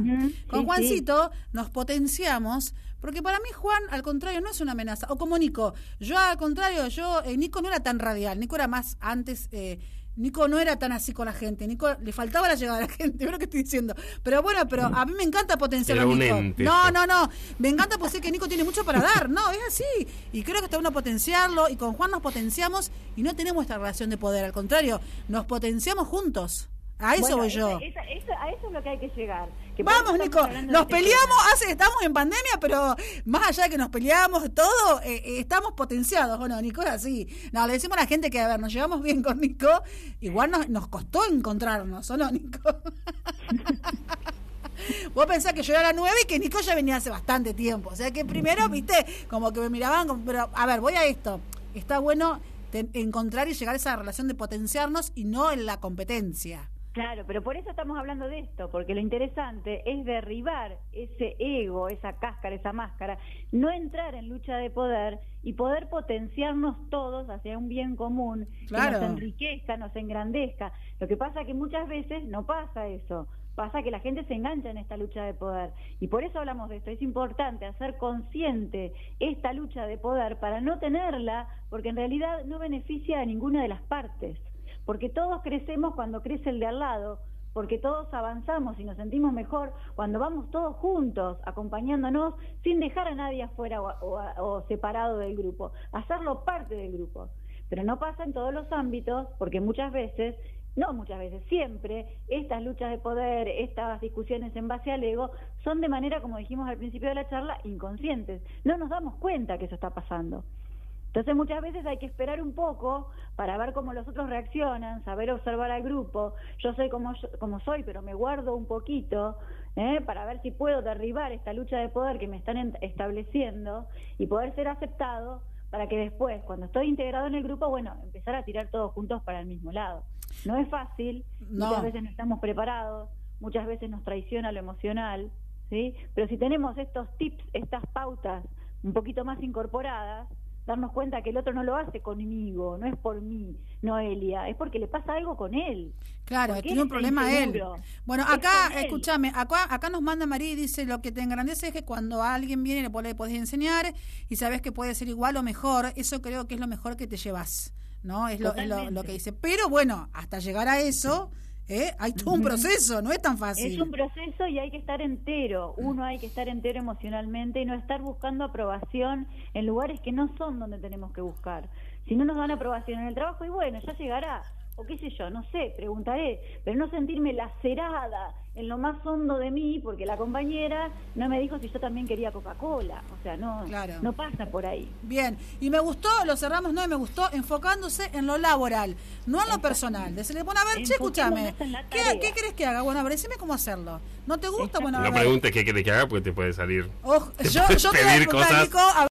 Con sí, Juancito nos potenciamos, porque para mí Juan, al contrario, no es una amenaza. O como Nico, yo al contrario, yo, eh, Nico no era tan radial, Nico era más antes, eh, Nico no era tan así con la gente, Nico le faltaba la llegada de la gente, lo que estoy diciendo. Pero bueno, pero a mí me encanta potenciar a Nico. ente No, no, no, me encanta pues sé que Nico tiene mucho para dar, no, es así. Y creo que está bueno potenciarlo, y con Juan nos potenciamos y no tenemos esta relación de poder, al contrario, nos potenciamos juntos. A eso Bueno, voy yo. esa- esa- esa- a eso es lo que hay que llegar. Que Vamos, Nico, nos este peleamos, hace, estamos en pandemia, pero más allá de que nos peleamos, todo, eh, eh, estamos potenciados, ¿o no, Nico? Es así. No, le decimos a la gente que, a ver, nos llevamos bien con Nico, igual nos, nos costó encontrarnos, ¿o no, Nico? Vos pensás que yo era la nueva y que Nico ya venía hace bastante tiempo. O sea que primero, viste, como que me miraban, como- pero a ver, voy a esto. Está bueno te- encontrar y llegar a esa relación de potenciarnos y no en la competencia. Claro, pero por eso estamos hablando de esto, porque lo interesante es derribar ese ego, esa cáscara, esa máscara, no entrar en lucha de poder y poder potenciarnos todos hacia un bien común, Claro. que nos enriquezca, nos engrandezca. Lo que pasa es que muchas veces no pasa eso. Pasa que la gente se engancha en esta lucha de poder. Y por eso hablamos de esto. Es importante hacer consciente esta lucha de poder para no tenerla, porque en realidad no beneficia a ninguna de las partes porque todos crecemos cuando crece el de al lado, porque todos avanzamos y nos sentimos mejor cuando vamos todos juntos, acompañándonos, sin dejar a nadie afuera o, o- separado del grupo, hacerlo parte del grupo. Pero no pasa en todos los ámbitos, porque muchas veces, no muchas veces, siempre, estas luchas de poder, estas discusiones en base al ego, son de manera, como dijimos al principio de la charla, inconscientes. No nos damos cuenta que eso está pasando. Entonces muchas veces hay que esperar un poco para ver cómo los otros reaccionan, saber observar al grupo. Yo soy como, yo- como soy, pero me guardo un poquito ¿eh? para ver si puedo derribar esta lucha de poder que me están en- estableciendo y poder ser aceptado para que después, cuando estoy integrado en el grupo, bueno, empezar a tirar todos juntos para el mismo lado. No es fácil, No. muchas veces no estamos preparados, muchas veces nos traiciona lo emocional, ¿sí? Pero si tenemos estos tips, estas pautas un poquito más incorporadas, darnos cuenta que el otro no lo hace conmigo, no es por mí, Noelia, es porque le pasa algo con él. Claro, tiene un él problema él. inseguro. Bueno, Es acá, él. escúchame, acá, acá nos manda María y dice, lo que te engrandece es que cuando alguien viene le, le podés enseñar y sabes que puede ser igual o mejor, eso creo que es lo mejor que te llevas, ¿no? Es lo, es lo, lo que dice. Pero bueno, hasta llegar a eso, ¿eh? hay todo un proceso, no es tan fácil. Es un proceso y hay que estar entero. Uno hay que estar entero emocionalmente y no estar buscando aprobación en lugares que no son donde tenemos que buscar. Si no nos dan aprobación en el trabajo, y bueno, ya llegará. O qué sé yo, no sé, preguntaré, pero no sentirme lacerada en lo más hondo de mí porque la compañera no me dijo si yo también quería Coca-Cola, o sea, no, Claro. no pasa por ahí. Bien, y me gustó, lo cerramos, no, y me gustó enfocándose en lo laboral, no en lo personal. Decirle, bueno, a ver, che, escúchame, ¿qué. ¿qué querés que haga? Bueno, a ver, decime cómo hacerlo. ¿No te gusta? Bueno, a La ver. pregunta es qué querés que haga porque te puede salir. Ojo, te yo, yo te voy a cosas. Nico, a